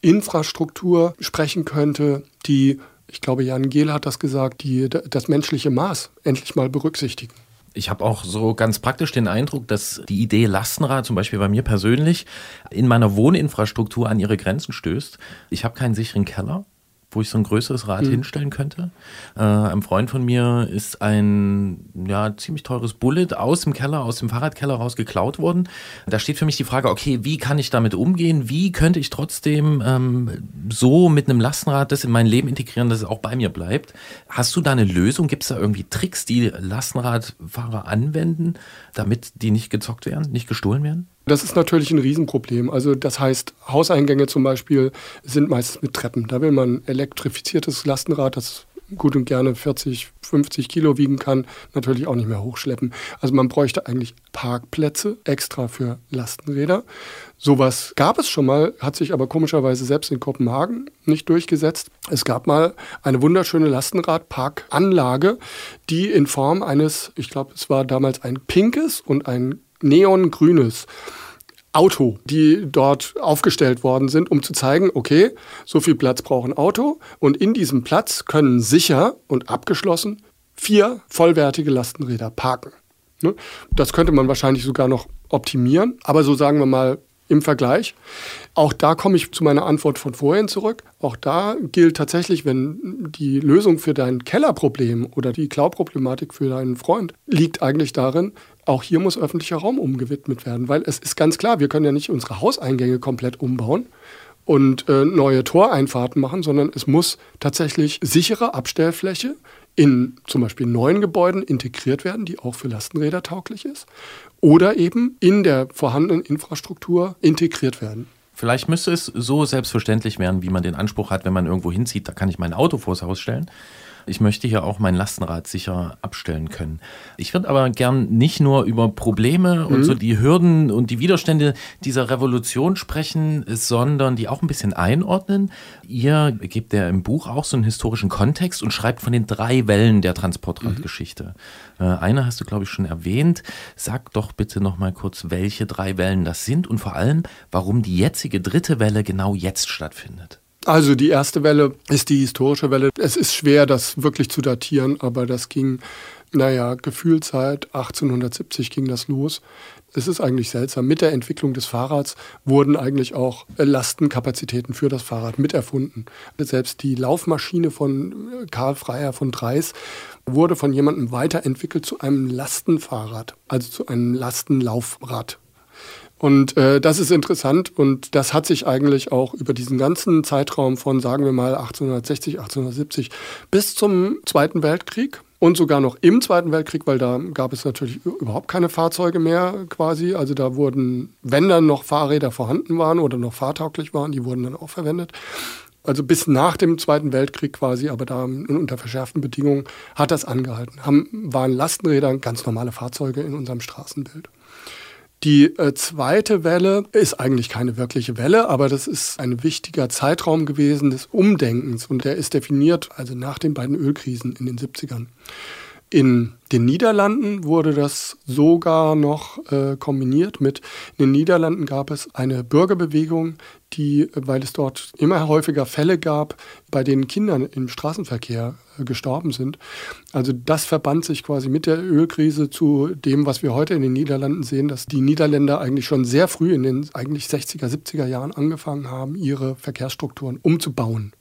Infrastruktur sprechen könnte, die, ich glaube, Jan Gehl hat das gesagt, die das menschliche Maß endlich mal berücksichtigen. Ich habe auch so ganz praktisch den Eindruck, dass die Idee Lastenrad zum Beispiel bei mir persönlich in meiner Wohninfrastruktur an ihre Grenzen stößt. Ich habe keinen sicheren Keller wo ich so ein größeres Rad mhm. hinstellen könnte. Äh, einem Freund von mir ist ein ja, ziemlich teures Bullet aus dem Keller, aus dem Fahrradkeller raus geklaut worden. Da steht für mich die Frage, okay, wie kann ich damit umgehen? Wie könnte ich trotzdem ähm, so mit einem Lastenrad das in mein Leben integrieren, dass es auch bei mir bleibt? Hast du da eine Lösung? Gibt es da irgendwie Tricks, die Lastenradfahrer anwenden, damit die nicht gezockt werden, nicht gestohlen werden? Das ist natürlich ein Riesenproblem. Also das heißt, Hauseingänge zum Beispiel sind meistens mit Treppen. Da will man elektrifiziertes Lastenrad, das gut und gerne 40, 50 Kilo wiegen kann, natürlich auch nicht mehr hochschleppen. Also man bräuchte eigentlich Parkplätze extra für Lastenräder. Sowas gab es schon mal, hat sich aber komischerweise selbst in Kopenhagen nicht durchgesetzt. Es gab mal eine wunderschöne Lastenradparkanlage, die in Form eines, ich glaube, es war damals ein pinkes und ein neongrünes Auto, die dort aufgestellt worden sind, um zu zeigen, okay, so viel Platz braucht ein Auto und in diesem Platz können sicher und abgeschlossen vier vollwertige Lastenräder parken. Ne? Das könnte man wahrscheinlich sogar noch optimieren, aber so sagen wir mal im Vergleich. Auch da komme ich zu meiner Antwort von vorhin zurück. Auch da gilt tatsächlich, wenn die Lösung für dein Kellerproblem oder die Klauproblematik für deinen Freund liegt eigentlich darin, auch hier muss öffentlicher Raum umgewidmet werden, weil es ist ganz klar, wir können ja nicht unsere Hauseingänge komplett umbauen und äh, neue Toreinfahrten machen, sondern es muss tatsächlich sichere Abstellfläche in zum Beispiel neuen Gebäuden integriert werden, die auch für Lastenräder tauglich ist, oder eben in der vorhandenen Infrastruktur integriert werden. Vielleicht müsste es so selbstverständlich werden, wie man den Anspruch hat, wenn man irgendwo hinzieht, da kann ich mein Auto vors Haus stellen. Ich möchte hier auch mein Lastenrad sicher abstellen können. Ich würde aber gern nicht nur über Probleme mhm. und so die Hürden und die Widerstände dieser Revolution sprechen, sondern die auch ein bisschen einordnen. Ihr gebt ja im Buch auch so einen historischen Kontext und schreibt von den drei Wellen der Transportradgeschichte. Mhm. Äh, eine hast du, glaube ich, schon erwähnt. Sag doch bitte noch mal kurz, welche drei Wellen das sind und vor allem, warum die jetzige dritte Welle genau jetzt stattfindet. Also die erste Welle ist die historische Welle. Es ist schwer, das wirklich zu datieren, aber das ging, naja, Gefühlzeit, 1870 ging das los. Es ist eigentlich seltsam. Mit der Entwicklung des Fahrrads wurden eigentlich auch Lastenkapazitäten für das Fahrrad miterfunden. Selbst die Laufmaschine von Karl Freier von Dreis wurde von jemandem weiterentwickelt zu einem Lastenfahrrad, also zu einem Lastenlaufrad. Und äh, das ist interessant und das hat sich eigentlich auch über diesen ganzen Zeitraum von, sagen wir mal, 1860, 1870 bis zum Zweiten Weltkrieg und sogar noch im Zweiten Weltkrieg, weil da gab es natürlich überhaupt keine Fahrzeuge mehr quasi. Also da wurden, wenn dann noch Fahrräder vorhanden waren oder noch fahrtauglich waren, die wurden dann auch verwendet. Also bis nach dem Zweiten Weltkrieg quasi, aber da unter verschärften Bedingungen hat das angehalten. Haben, waren Lastenräder ganz normale Fahrzeuge in unserem Straßenbild. Die äh, zweite Welle ist eigentlich keine wirkliche Welle, aber das ist ein wichtiger Zeitraum gewesen des Umdenkens und der ist definiert, also nach den beiden Ölkrisen in den 70ern. In den Niederlanden wurde das sogar noch äh, kombiniert mit, in den Niederlanden gab es eine Bürgerbewegung, die, weil es dort immer häufiger Fälle gab, bei denen Kindern im Straßenverkehr äh, gestorben sind. Also das verband sich quasi mit der Ölkrise zu dem, was wir heute in den Niederlanden sehen, dass die Niederländer eigentlich schon sehr früh in den eigentlich 60er, 70er Jahren angefangen haben, ihre Verkehrsstrukturen umzubauen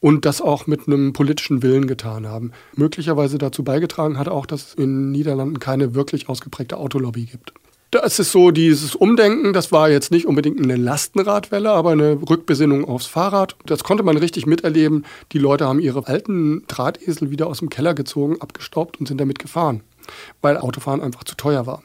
und das auch mit einem politischen Willen getan haben. Möglicherweise dazu beigetragen hat auch, dass es in den Niederlanden keine wirklich ausgeprägte Autolobby gibt. Das ist so dieses Umdenken, das war jetzt nicht unbedingt eine Lastenradwelle, aber eine Rückbesinnung aufs Fahrrad. Das konnte man richtig miterleben. Die Leute haben ihre alten Drahtesel wieder aus dem Keller gezogen, abgestaubt und sind damit gefahren, weil Autofahren einfach zu teuer war.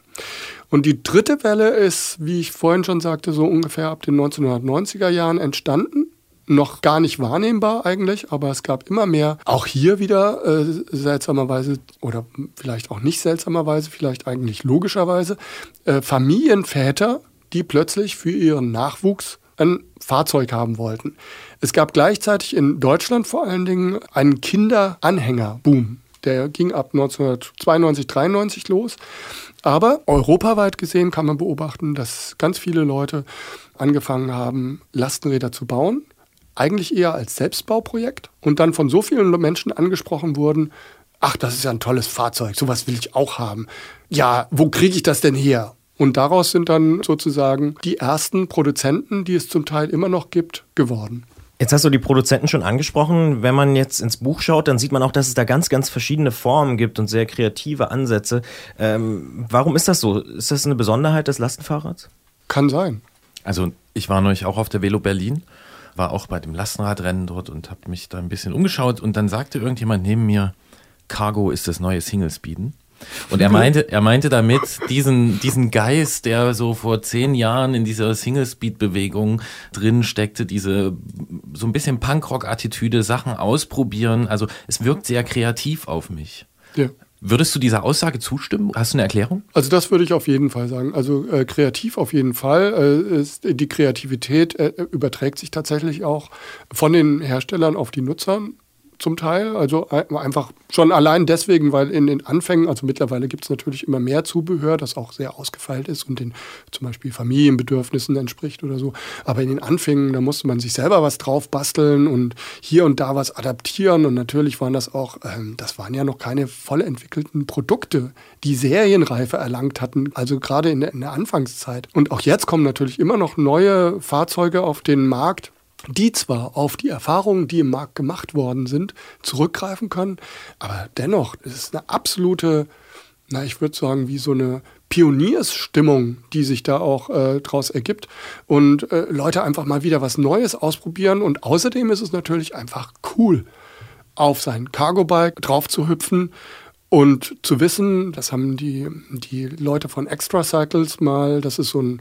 Und die dritte Welle ist, wie ich vorhin schon sagte, so ungefähr ab den 1990er Jahren entstanden noch gar nicht wahrnehmbar eigentlich, aber es gab immer mehr, auch hier wieder äh, seltsamerweise oder vielleicht auch nicht seltsamerweise, vielleicht eigentlich logischerweise, äh, Familienväter, die plötzlich für ihren Nachwuchs ein Fahrzeug haben wollten. Es gab gleichzeitig in Deutschland vor allen Dingen einen Kinderanhängerboom. Der ging ab 1992, 93 los. Aber europaweit gesehen kann man beobachten, dass ganz viele Leute angefangen haben, Lastenräder zu bauen eigentlich eher als Selbstbauprojekt und dann von so vielen Menschen angesprochen wurden, ach, das ist ja ein tolles Fahrzeug, sowas will ich auch haben. Ja, wo kriege ich das denn her? Und daraus sind dann sozusagen die ersten Produzenten, die es zum Teil immer noch gibt, geworden. Jetzt hast du die Produzenten schon angesprochen. Wenn man jetzt ins Buch schaut, dann sieht man auch, dass es da ganz, ganz verschiedene Formen gibt und sehr kreative Ansätze. Ähm, warum ist das so? Ist das eine Besonderheit des Lastenfahrrads? Kann sein. Also ich war neulich auch auf der Velo Berlin war auch bei dem Lastenradrennen dort und habe mich da ein bisschen umgeschaut und dann sagte irgendjemand neben mir, Cargo ist das neue Single-Speeden. Und er meinte, er meinte damit diesen, diesen Geist, der so vor zehn Jahren in dieser Single-Speed-Bewegung drin steckte, diese so ein bisschen Punkrock-Attitüde, Sachen ausprobieren. Also es wirkt sehr kreativ auf mich. Ja. Würdest du dieser Aussage zustimmen? Hast du eine Erklärung? Also das würde ich auf jeden Fall sagen. Also äh, kreativ auf jeden Fall. Äh, ist, die Kreativität äh, überträgt sich tatsächlich auch von den Herstellern auf die Nutzer zum Teil. Also einfach schon allein deswegen, weil in den Anfängen, also mittlerweile gibt es natürlich immer mehr Zubehör, das auch sehr ausgefeilt ist und den zum Beispiel Familienbedürfnissen entspricht oder so. Aber in den Anfängen, da musste man sich selber was drauf basteln und hier und da was adaptieren. Und natürlich waren das auch, ähm, das waren ja noch keine voll entwickelten Produkte, die Serienreife erlangt hatten, also gerade in der, in der Anfangszeit. Und auch jetzt kommen natürlich immer noch neue Fahrzeuge auf den Markt, die zwar auf die Erfahrungen, die im Markt gemacht worden sind, zurückgreifen können, aber dennoch es ist eine absolute, na, ich würde sagen, wie so eine Pioniersstimmung, die sich da auch äh, daraus ergibt. Und äh, Leute einfach mal wieder was Neues ausprobieren. Und außerdem ist es natürlich einfach cool, auf sein Cargo-Bike drauf zu hüpfen und zu wissen, das haben die, die Leute von Extra Cycles mal, das ist so ein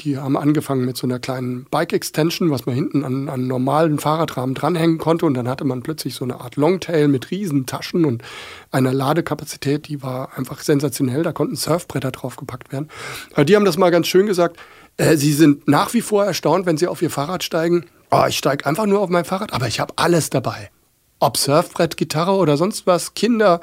die haben angefangen mit so einer kleinen Bike-Extension, was man hinten an, an normalen Fahrradrahmen dranhängen konnte. Und dann hatte man plötzlich so eine Art Longtail mit riesen Taschen und einer Ladekapazität, die war einfach sensationell. Da konnten Surfbretter draufgepackt werden. Aber die haben das mal ganz schön gesagt. Äh, sie sind nach wie vor erstaunt, wenn sie auf ihr Fahrrad steigen. Oh, ich steige einfach nur auf mein Fahrrad, aber ich habe alles dabei. Ob Surfbrett, Gitarre oder sonst was, Kinder,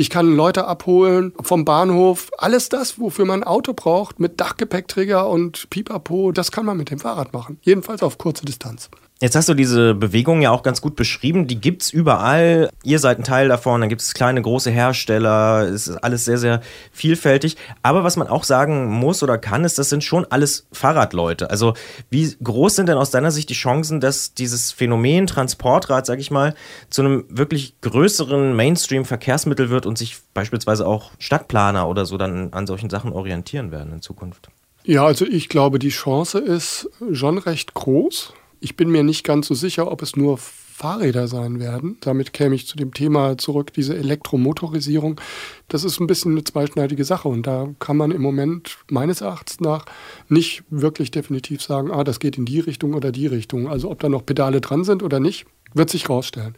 ich kann Leute abholen vom Bahnhof. Alles das, wofür man ein Auto braucht, mit Dachgepäckträger und Pipapo, das kann man mit dem Fahrrad machen. Jedenfalls auf kurze Distanz. Jetzt hast du diese Bewegung ja auch ganz gut beschrieben. Die gibt's überall. Ihr seid ein Teil davon. Dann gibt es kleine, große Hersteller. Es ist alles sehr, sehr vielfältig. Aber was man auch sagen muss oder kann, ist, das sind schon alles Fahrradleute. Also wie groß sind denn aus deiner Sicht die Chancen, dass dieses Phänomen Transportrad, sag ich mal, zu einem wirklich größeren Mainstream-Verkehrsmittel wird und sich beispielsweise auch Stadtplaner oder so dann an solchen Sachen orientieren werden in Zukunft? Ja, also ich glaube, die Chance ist schon recht groß. Ich bin mir nicht ganz so sicher, ob es nur Fahrräder sein werden. Damit käme ich zu dem Thema zurück, diese Elektromotorisierung. Das ist ein bisschen eine zweischneidige Sache und da kann man im Moment meines Erachtens nach nicht wirklich definitiv sagen, ah, das geht in die Richtung oder die Richtung. Also ob da noch Pedale dran sind oder nicht, wird sich rausstellen.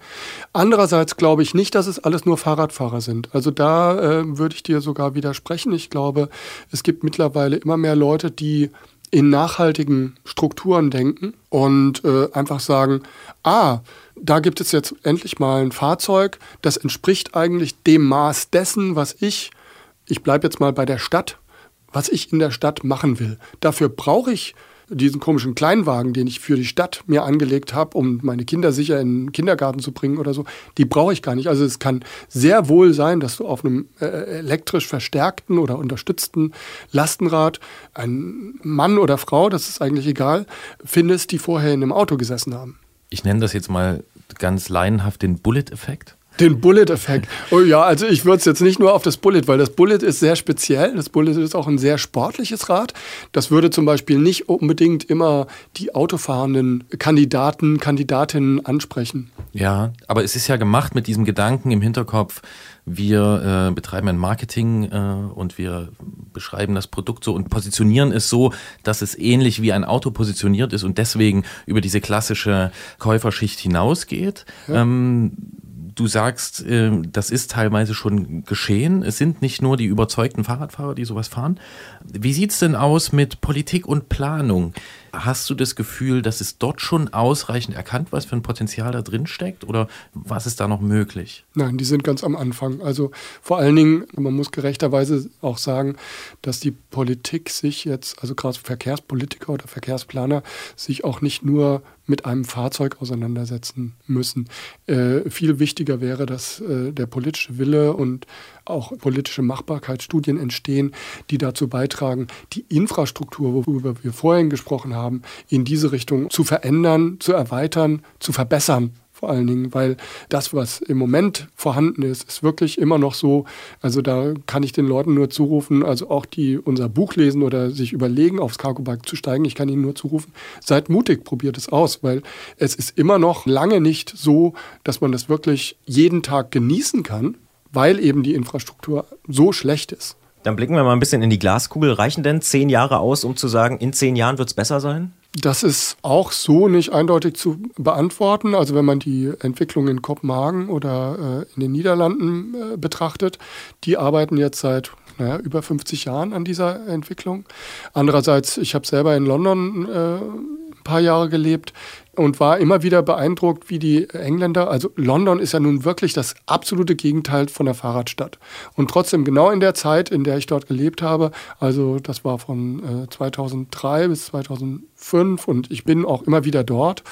Andererseits glaube ich nicht, dass es alles nur Fahrradfahrer sind. Also da äh, würde ich dir sogar widersprechen. Ich glaube, es gibt mittlerweile immer mehr Leute, die in nachhaltigen Strukturen denken und äh, einfach sagen, ah, da gibt es jetzt endlich mal ein Fahrzeug, das entspricht eigentlich dem Maß dessen, was ich, ich bleibe jetzt mal bei der Stadt, was ich in der Stadt machen will. Dafür brauche ich diesen komischen Kleinwagen, den ich für die Stadt mir angelegt habe, um meine Kinder sicher in den Kindergarten zu bringen oder so, die brauche ich gar nicht. Also es kann sehr wohl sein, dass du auf einem äh, elektrisch verstärkten oder unterstützten Lastenrad einen Mann oder Frau, das ist eigentlich egal, findest, die vorher in einem Auto gesessen haben. Ich nenne das jetzt mal ganz laienhaft den Bullet-Effekt. Den Bullet-Effekt. Oh ja, also ich würde es jetzt nicht nur auf das Bullet, weil das Bullet ist sehr speziell. Das Bullet ist auch ein sehr sportliches Rad. Das würde zum Beispiel nicht unbedingt immer die autofahrenden Kandidaten, Kandidatinnen ansprechen. Ja, aber es ist ja gemacht mit diesem Gedanken im Hinterkopf, wir äh, betreiben ein Marketing äh, und wir beschreiben das Produkt so und positionieren es so, dass es ähnlich wie ein Auto positioniert ist und deswegen über diese klassische Käuferschicht hinausgeht. Ja. Ähm, du sagst, äh, das ist teilweise schon geschehen. Es sind nicht nur die überzeugten Fahrradfahrer, die sowas fahren. Wie sieht es denn aus mit Politik und Planung? Hast du das Gefühl, dass es dort schon ausreichend erkannt, was für ein Potenzial da drin steckt? Oder was ist da noch möglich? Nein, die sind ganz am Anfang. Also vor allen Dingen, man muss gerechterweise auch sagen, dass die Politik sich jetzt, also gerade Verkehrspolitiker oder Verkehrsplaner, sich auch nicht nur mit einem Fahrzeug auseinandersetzen müssen. Äh, viel wichtiger wäre, dass äh, der politische Wille und auch politische Machbarkeitsstudien entstehen, die dazu beitragen, die Infrastruktur, worüber wir vorhin gesprochen haben, in diese Richtung zu verändern, zu erweitern, zu verbessern vor allen Dingen, weil das, was im Moment vorhanden ist, ist wirklich immer noch so, also da kann ich den Leuten nur zurufen, also auch die unser Buch lesen oder sich überlegen, aufs Cargo-Bike zu steigen, ich kann ihnen nur zurufen, seid mutig, probiert es aus, weil es ist immer noch lange nicht so, dass man das wirklich jeden Tag genießen kann, weil eben die Infrastruktur so schlecht ist. Dann blicken wir mal ein bisschen in die Glaskugel. Reichen denn zehn Jahre aus, um zu sagen, in zehn Jahren wird es besser sein? Das ist auch so nicht eindeutig zu beantworten. Also wenn man die Entwicklung in Kopenhagen oder äh, in den Niederlanden äh, betrachtet, die arbeiten jetzt seit naja, über 50 Jahren an dieser Entwicklung. Andererseits, ich habe selber in London äh, ein paar Jahre gelebt und war immer wieder beeindruckt, wie die Engländer, also London ist ja nun wirklich das absolute Gegenteil von der Fahrradstadt. Und trotzdem genau in der Zeit, in der ich dort gelebt habe, also das war von äh, 2003 bis 2005 und ich bin auch immer wieder dort,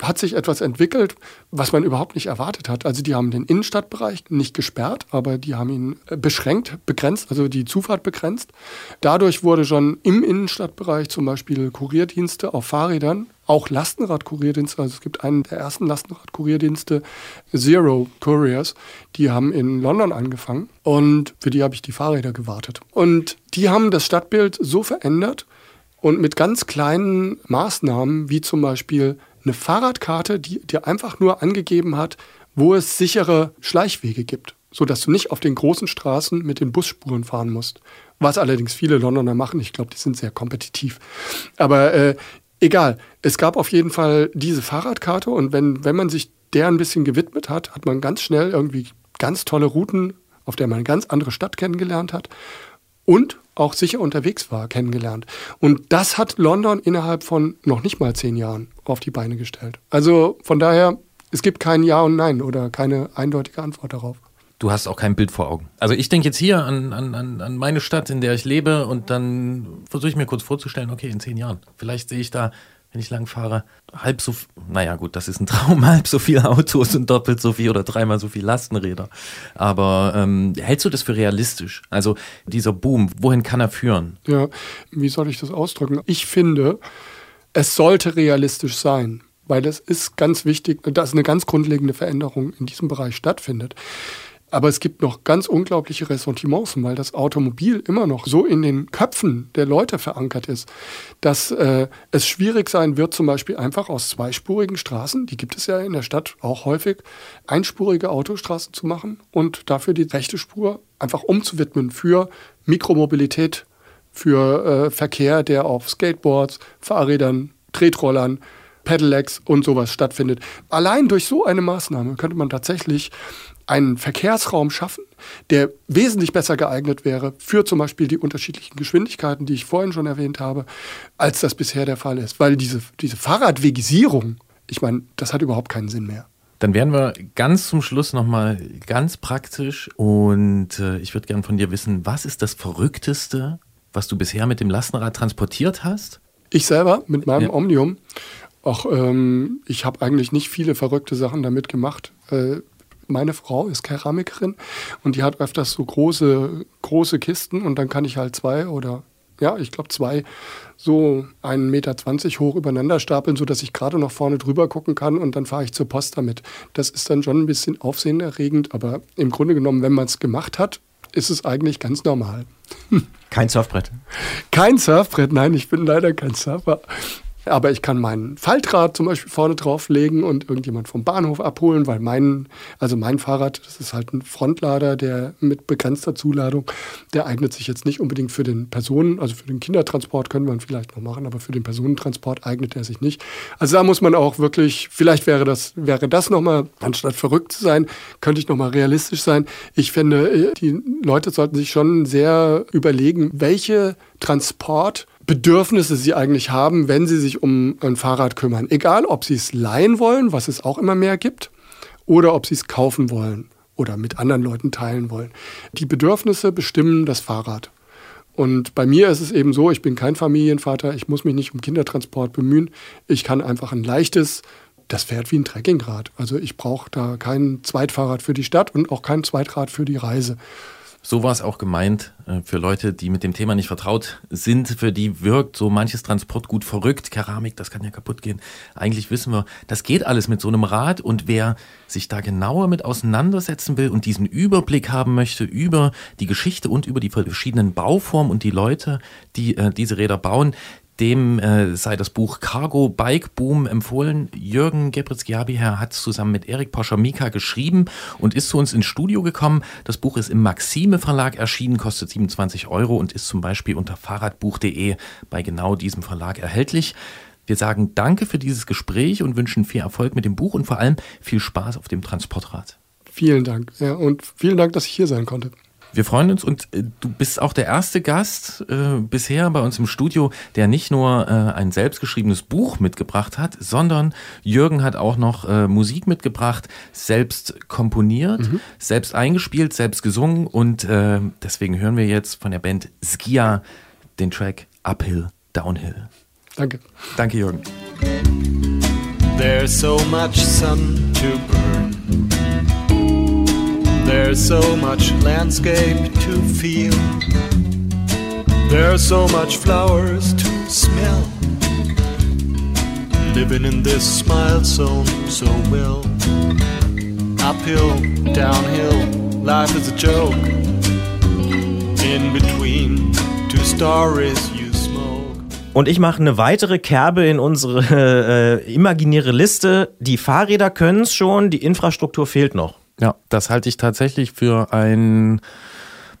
hat sich etwas entwickelt, was man überhaupt nicht erwartet hat. Also die haben den Innenstadtbereich nicht gesperrt, aber die haben ihn äh, beschränkt, begrenzt, also die Zufahrt begrenzt. Dadurch wurde schon im Innenstadtbereich zum Beispiel Kurierdienste auf Fahrrädern, auch Lastenradkurierdienste, also es gibt einen der ersten Lastenradkurierdienste, Zero Couriers, die haben in London angefangen und für die habe ich die Fahrräder gewartet. Und die haben das Stadtbild so verändert und mit ganz kleinen Maßnahmen, wie zum Beispiel eine Fahrradkarte, die dir einfach nur angegeben hat, wo es sichere Schleichwege gibt, sodass du nicht auf den großen Straßen mit den Busspuren fahren musst. Was allerdings viele Londoner machen. Ich glaube, die sind sehr kompetitiv. Aber äh, egal. Es gab auf jeden Fall diese Fahrradkarte und wenn, wenn man sich der ein bisschen gewidmet hat, hat man ganz schnell irgendwie ganz tolle Routen, auf der man eine ganz andere Stadt kennengelernt hat und auch sicher unterwegs war, kennengelernt. Und das hat London innerhalb von noch nicht mal zehn Jahren auf die Beine gestellt. Also von daher, es gibt kein Ja und Nein oder keine eindeutige Antwort darauf. Du hast auch kein Bild vor Augen. Also ich denke jetzt hier an, an, an meine Stadt, in der ich lebe und dann versuche ich mir kurz vorzustellen, okay, in zehn Jahren, vielleicht sehe ich da wenn ich lang fahre, halb so, naja gut, das ist ein Traum, halb so viele Autos und doppelt so viel oder dreimal so viel Lastenräder. Aber ähm, hältst du das für realistisch? Also dieser Boom, wohin kann er führen? Ja, wie soll ich das ausdrücken? Ich finde, es sollte realistisch sein, weil es ist ganz wichtig, dass eine ganz grundlegende Veränderung in diesem Bereich stattfindet. Aber es gibt noch ganz unglaubliche Ressentiments, weil das Automobil immer noch so in den Köpfen der Leute verankert ist, dass äh, es schwierig sein wird, zum Beispiel einfach aus zweispurigen Straßen, die gibt es ja in der Stadt auch häufig, einspurige Autostraßen zu machen und dafür die rechte Spur einfach umzuwidmen für Mikromobilität, für äh, Verkehr, der auf Skateboards, Fahrrädern, Tretrollern, Pedelecs und sowas stattfindet. Allein durch so eine Maßnahme könnte man tatsächlich einen Verkehrsraum schaffen, der wesentlich besser geeignet wäre für zum Beispiel die unterschiedlichen Geschwindigkeiten, die ich vorhin schon erwähnt habe, als das bisher der Fall ist. Weil diese, diese Fahrradwegisierung, ich meine, das hat überhaupt keinen Sinn mehr. Dann werden wir ganz zum Schluss nochmal ganz praktisch und äh, ich würde gerne von dir wissen, was ist das Verrückteste, was du bisher mit dem Lastenrad transportiert hast? Ich selber mit meinem ja. Omnium, auch ähm, ich habe eigentlich nicht viele verrückte Sachen damit gemacht. Äh, meine Frau ist Keramikerin und die hat öfters so große, große Kisten und dann kann ich halt zwei oder ja, ich glaube zwei so einen Meter zwanzig hoch übereinander stapeln, sodass ich gerade noch vorne drüber gucken kann und dann fahre ich zur Post damit. Das ist dann schon ein bisschen aufsehenerregend, aber im Grunde genommen, wenn man es gemacht hat, ist es eigentlich ganz normal. Kein Surfbrett? Kein Surfbrett, nein, ich bin leider kein Surfer. Aber ich kann mein Faltrad zum Beispiel vorne drauflegen und irgendjemand vom Bahnhof abholen, weil mein, also mein Fahrrad, das ist halt ein Frontlader, der mit begrenzter Zuladung, der eignet sich jetzt nicht unbedingt für den Personen, also für den Kindertransport können wir ihn vielleicht noch machen, aber für den Personentransport eignet er sich nicht. Also da muss man auch wirklich, vielleicht wäre das, wäre das nochmal, anstatt verrückt zu sein, könnte ich nochmal realistisch sein. Ich finde, die Leute sollten sich schon sehr überlegen, welche Transport Bedürfnisse sie eigentlich haben, wenn sie sich um ein Fahrrad kümmern. Egal, ob sie es leihen wollen, was es auch immer mehr gibt, oder ob sie es kaufen wollen oder mit anderen Leuten teilen wollen. Die Bedürfnisse bestimmen das Fahrrad. Und bei mir ist es eben so, ich bin kein Familienvater, ich muss mich nicht um Kindertransport bemühen. Ich kann einfach ein leichtes, das fährt wie ein Trekkingrad. Also ich brauche da kein Zweitfahrrad für die Stadt und auch kein Zweitrad für die Reise. So war es auch gemeint äh, für Leute, die mit dem Thema nicht vertraut sind. Für die wirkt so manches Transportgut verrückt. Keramik, das kann ja kaputt gehen. Eigentlich wissen wir, das geht alles mit so einem Rad. Und wer sich da genauer mit auseinandersetzen will und diesen Überblick haben möchte über die Geschichte und über die verschiedenen Bauformen und die Leute, die äh, diese Räder bauen, dem äh, sei das Buch Cargo Bike Boom empfohlen. Jürgen Gebritzgiabi-Herr hat es zusammen mit Erik Poschamika geschrieben und ist zu uns ins Studio gekommen. Das Buch ist im Maxime Verlag erschienen, kostet 27 Euro und ist zum Beispiel unter fahrradbuch.de bei genau diesem Verlag erhältlich. Wir sagen Danke für dieses Gespräch und wünschen viel Erfolg mit dem Buch und vor allem viel Spaß auf dem Transportrad. Vielen Dank. Ja, und vielen Dank, dass ich hier sein konnte. Wir freuen uns und äh, du bist auch der erste Gast äh, bisher bei uns im Studio, der nicht nur äh, ein selbstgeschriebenes Buch mitgebracht hat, sondern Jürgen hat auch noch äh, Musik mitgebracht, selbst komponiert, mhm. selbst eingespielt, selbst gesungen und äh, deswegen hören wir jetzt von der Band Skia den Track Uphill, Downhill. Danke. Danke, Jürgen. There's so much sun to burn. There's so much landscape to feel. There's so much flowers to smell. Living in this smile zone so well. Uphill, downhill, life is a joke. In between two stories. Und ich mache eine weitere Kerbe in unsere äh, imaginäre Liste. Die Fahrräder können es schon, die Infrastruktur fehlt noch. Ja, das halte ich tatsächlich für ein,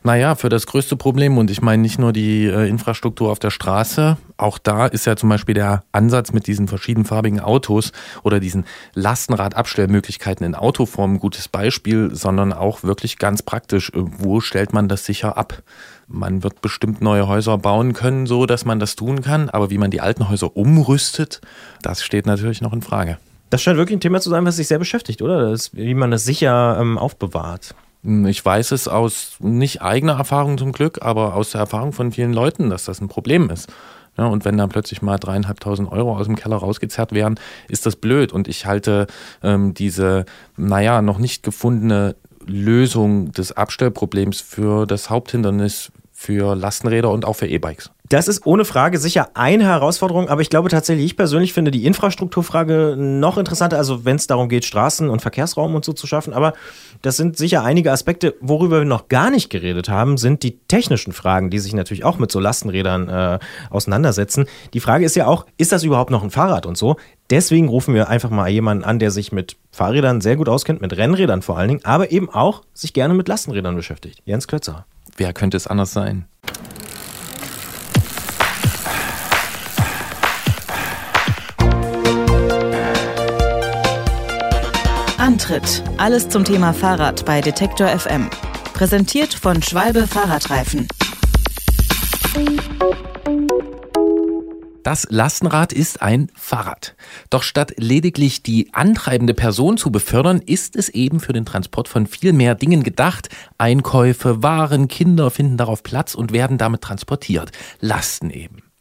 naja, für das größte Problem. Und ich meine nicht nur die äh, Infrastruktur auf der Straße, auch da ist ja zum Beispiel der Ansatz mit diesen verschiedenfarbigen Autos oder diesen Lastenradabstellmöglichkeiten in Autoform ein gutes Beispiel, sondern auch wirklich ganz praktisch, äh, wo stellt man das sicher ab? Man wird bestimmt neue Häuser bauen können, so dass man das tun kann, aber wie man die alten Häuser umrüstet, das steht natürlich noch in Frage. Das scheint wirklich ein Thema zu sein, was sich sehr beschäftigt, oder? Das, wie man das sicher ähm, aufbewahrt. Hm, ich weiß es aus nicht eigener Erfahrung zum Glück, aber aus der Erfahrung von vielen Leuten, dass das ein Problem ist. Ja, und wenn dann plötzlich mal dreieinhalbtausend Euro aus dem Keller rausgezerrt werden, ist das blöd. Und ich halte ähm, diese, naja, noch nicht gefundene Lösung des Abstellproblems für das Haupthindernis für Lastenräder und auch für E-Bikes. Das ist ohne Frage sicher eine Herausforderung, aber ich glaube tatsächlich, ich persönlich finde die Infrastrukturfrage noch interessanter, also wenn es darum geht, Straßen und Verkehrsraum und so zu schaffen. Aber das sind sicher einige Aspekte. Worüber wir noch gar nicht geredet haben, sind die technischen Fragen, die sich natürlich auch mit so Lastenrädern äh, auseinandersetzen. Die Frage ist ja auch, ist das überhaupt noch ein Fahrrad und so? Deswegen rufen wir einfach mal jemanden an, der sich mit Fahrrädern sehr gut auskennt, mit Rennrädern vor allen Dingen, aber eben auch sich gerne mit Lastenrädern beschäftigt. Jens Klötzer. Wer könnte es anders sein? Antritt. Alles zum Thema Fahrrad bei Detektor FM. Präsentiert von Schwalbe Fahrradreifen. Das Lastenrad ist ein Fahrrad. Doch statt lediglich die antreibende Person zu befördern, ist es eben für den Transport von viel mehr Dingen gedacht. Einkäufe, Waren, Kinder finden darauf Platz und werden damit transportiert. Lasten eben.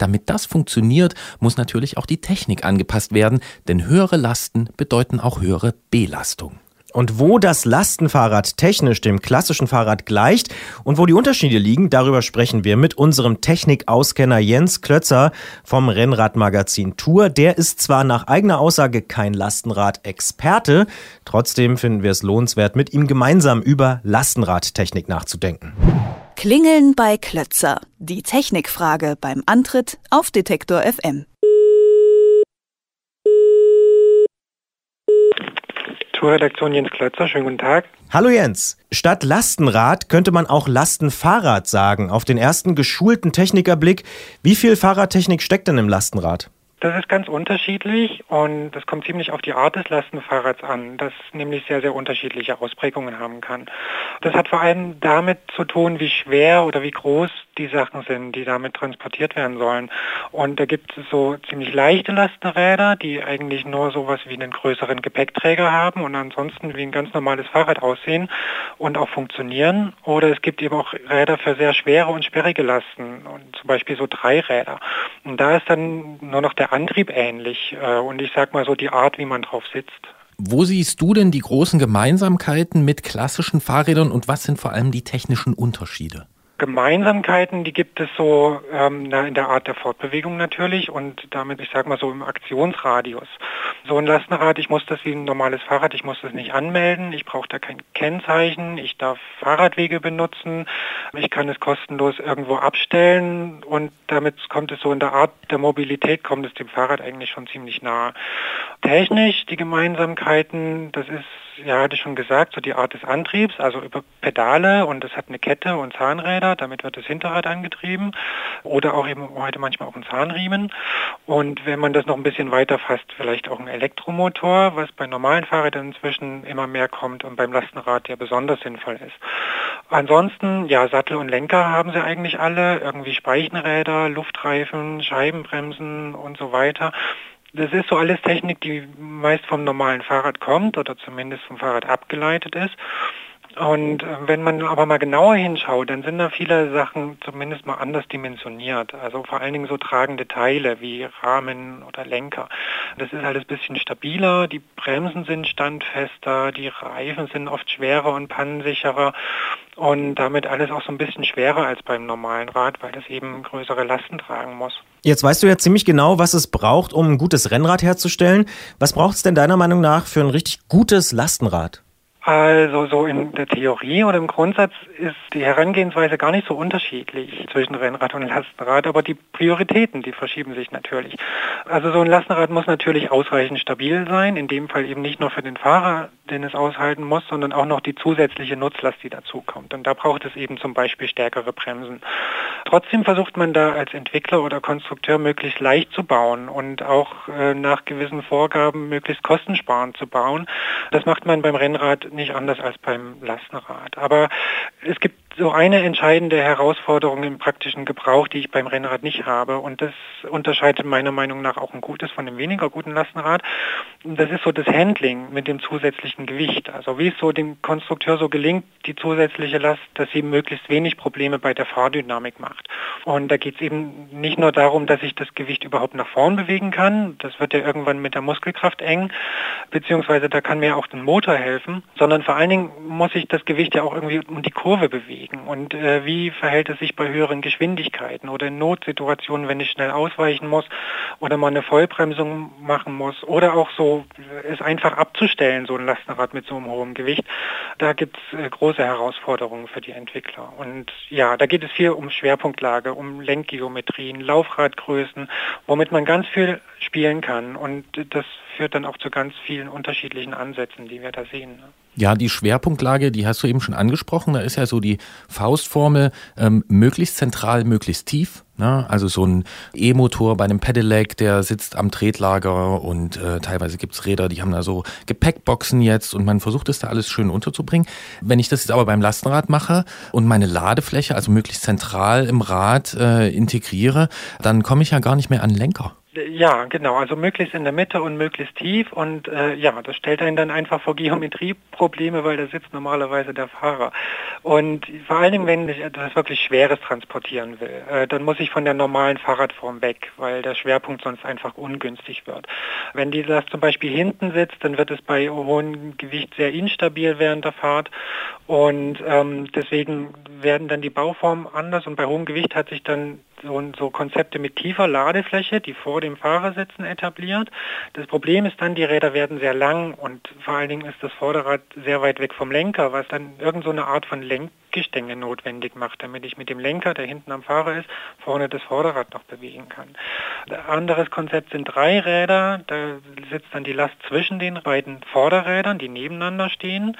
Damit das funktioniert, muss natürlich auch die Technik angepasst werden, denn höhere Lasten bedeuten auch höhere Belastung. Und wo das Lastenfahrrad technisch dem klassischen Fahrrad gleicht und wo die Unterschiede liegen, darüber sprechen wir mit unserem Technikauskenner Jens Klötzer vom Rennradmagazin Tour. Der ist zwar nach eigener Aussage kein Lastenrad-Experte, trotzdem finden wir es lohnenswert, mit ihm gemeinsam über Lastenradtechnik nachzudenken. Klingeln bei Klötzer. Die Technikfrage beim Antritt auf Detektor FM. Tourredaktion Jens Klötzer, schönen guten Tag. Hallo Jens. Statt Lastenrad könnte man auch Lastenfahrrad sagen. Auf den ersten geschulten Technikerblick, wie viel Fahrradtechnik steckt denn im Lastenrad? Das ist ganz unterschiedlich und das kommt ziemlich auf die Art des Lastenfahrrads an, das nämlich sehr, sehr unterschiedliche Ausprägungen haben kann. Das hat vor allem damit zu tun, wie schwer oder wie groß die Sachen sind, die damit transportiert werden sollen. Und da gibt es so ziemlich leichte Lastenräder, die eigentlich nur sowas wie einen größeren Gepäckträger haben und ansonsten wie ein ganz normales Fahrrad aussehen und auch funktionieren. Oder es gibt eben auch Räder für sehr schwere und sperrige Lasten und zum Beispiel so Dreiräder. Und da ist dann nur noch der Antrieb ähnlich äh, und ich sag mal so die Art, wie man drauf sitzt. Wo siehst du denn die großen Gemeinsamkeiten mit klassischen Fahrrädern und was sind vor allem die technischen Unterschiede? Gemeinsamkeiten, die gibt es so ähm, in der Art der Fortbewegung natürlich und damit, ich sage mal so im Aktionsradius. So ein Lastenrad, ich muss das wie ein normales Fahrrad, ich muss das nicht anmelden, ich brauche da kein Kennzeichen, ich darf Fahrradwege benutzen, ich kann es kostenlos irgendwo abstellen und damit kommt es so in der Art der Mobilität, kommt es dem Fahrrad eigentlich schon ziemlich nah. Technisch, die Gemeinsamkeiten, das ist ja, hatte ich schon gesagt, so die Art des Antriebs, also über Pedale und es hat eine Kette und Zahnräder, damit wird das Hinterrad angetrieben oder auch eben heute manchmal auch ein Zahnriemen. Und wenn man das noch ein bisschen weiter fasst, vielleicht auch ein Elektromotor, was bei normalen Fahrrädern inzwischen immer mehr kommt und beim Lastenrad ja besonders sinnvoll ist. Ansonsten, ja, Sattel und Lenker haben sie eigentlich alle, irgendwie Speichenräder, Luftreifen, Scheibenbremsen und so weiter. Das ist so alles Technik, die meist vom normalen Fahrrad kommt oder zumindest vom Fahrrad abgeleitet ist. Und äh, wenn man aber mal genauer hinschaut, dann sind da viele Sachen zumindest mal anders dimensioniert. Also vor allen Dingen so tragende Teile wie Rahmen oder Lenker. Das ist alles ein bisschen stabiler, die Bremsen sind standfester, die Reifen sind oft schwerer und pannensicherer und damit alles auch so ein bisschen schwerer als beim normalen Rad, weil das eben größere Lasten tragen muss. Jetzt weißt du ja ziemlich genau, was es braucht, um ein gutes Rennrad herzustellen. Was braucht es denn deiner Meinung nach für ein richtig gutes Lastenrad? Also so in der Theorie oder im Grundsatz ist die Herangehensweise gar nicht so unterschiedlich zwischen Rennrad und Lastenrad, aber die Prioritäten, die verschieben sich natürlich. Also so ein Lastenrad muss natürlich ausreichend stabil sein, in dem Fall eben nicht nur für den Fahrer, den es aushalten muss, sondern auch noch die zusätzliche Nutzlast, die dazukommt. Und da braucht es eben zum Beispiel stärkere Bremsen. Trotzdem versucht man da als Entwickler oder Konstrukteur möglichst leicht zu bauen und auch äh, nach gewissen Vorgaben möglichst kostensparend zu bauen. Das macht man beim Rennrad nicht anders als beim Lastenrad. Aber es gibt so eine entscheidende Herausforderung im praktischen Gebrauch, die ich beim Rennrad nicht habe. Und das unterscheidet meiner Meinung nach auch ein gutes von einem weniger guten Lastenrad. Das ist so das Handling mit dem zusätzlichen Gewicht. Also wie es so dem Konstrukteur so gelingt, die zusätzliche Last, dass sie möglichst wenig Probleme bei der Fahrdynamik macht. Und da geht es eben nicht nur darum, dass ich das Gewicht überhaupt nach vorn bewegen kann. Das wird ja irgendwann mit der Muskelkraft eng, beziehungsweise da kann mir auch der Motor helfen, sondern vor allen Dingen muss ich das Gewicht ja auch irgendwie um die Kurve bewegen. Bewegen und äh, wie verhält es sich bei höheren Geschwindigkeiten oder in Notsituationen, wenn ich schnell ausweichen muss oder mal eine Vollbremsung machen muss oder auch so es einfach abzustellen, so ein Lastenrad mit so einem hohen Gewicht. Da gibt es äh, große Herausforderungen für die Entwickler. Und ja, da geht es viel um Schwerpunktlage, um Lenkgeometrien, Laufradgrößen, womit man ganz viel spielen kann. Und das führt dann auch zu ganz vielen unterschiedlichen Ansätzen, die wir da sehen. Ja, die Schwerpunktlage, die hast du eben schon angesprochen. Da ist ja so die Faustformel, ähm, möglichst zentral, möglichst tief. Ne? Also so ein E-Motor bei einem Pedelec, der sitzt am Tretlager und äh, teilweise gibt's Räder, die haben da so Gepäckboxen jetzt und man versucht es da alles schön unterzubringen. Wenn ich das jetzt aber beim Lastenrad mache und meine Ladefläche, also möglichst zentral im Rad äh, integriere, dann komme ich ja gar nicht mehr an Lenker. Ja, genau, also möglichst in der Mitte und möglichst tief und äh, ja, das stellt einen dann einfach vor Geometrieprobleme, weil da sitzt normalerweise der Fahrer. Und vor allen Dingen, wenn ich etwas wirklich Schweres transportieren will, äh, dann muss ich von der normalen Fahrradform weg, weil der Schwerpunkt sonst einfach ungünstig wird. Wenn die das zum Beispiel hinten sitzt, dann wird es bei hohem Gewicht sehr instabil während der Fahrt und ähm, deswegen werden dann die Bauformen anders und bei hohem Gewicht hat sich dann so, so Konzepte mit tiefer Ladefläche, die vor dem Fahrer sitzen, etabliert. Das Problem ist dann, die Räder werden sehr lang und vor allen Dingen ist das Vorderrad sehr weit weg vom Lenker, was dann irgendeine so Art von Lenkgestänge notwendig macht, damit ich mit dem Lenker, der hinten am Fahrer ist, vorne das Vorderrad noch bewegen kann. Ein anderes Konzept sind drei Räder, da sitzt dann die Last zwischen den beiden Vorderrädern, die nebeneinander stehen.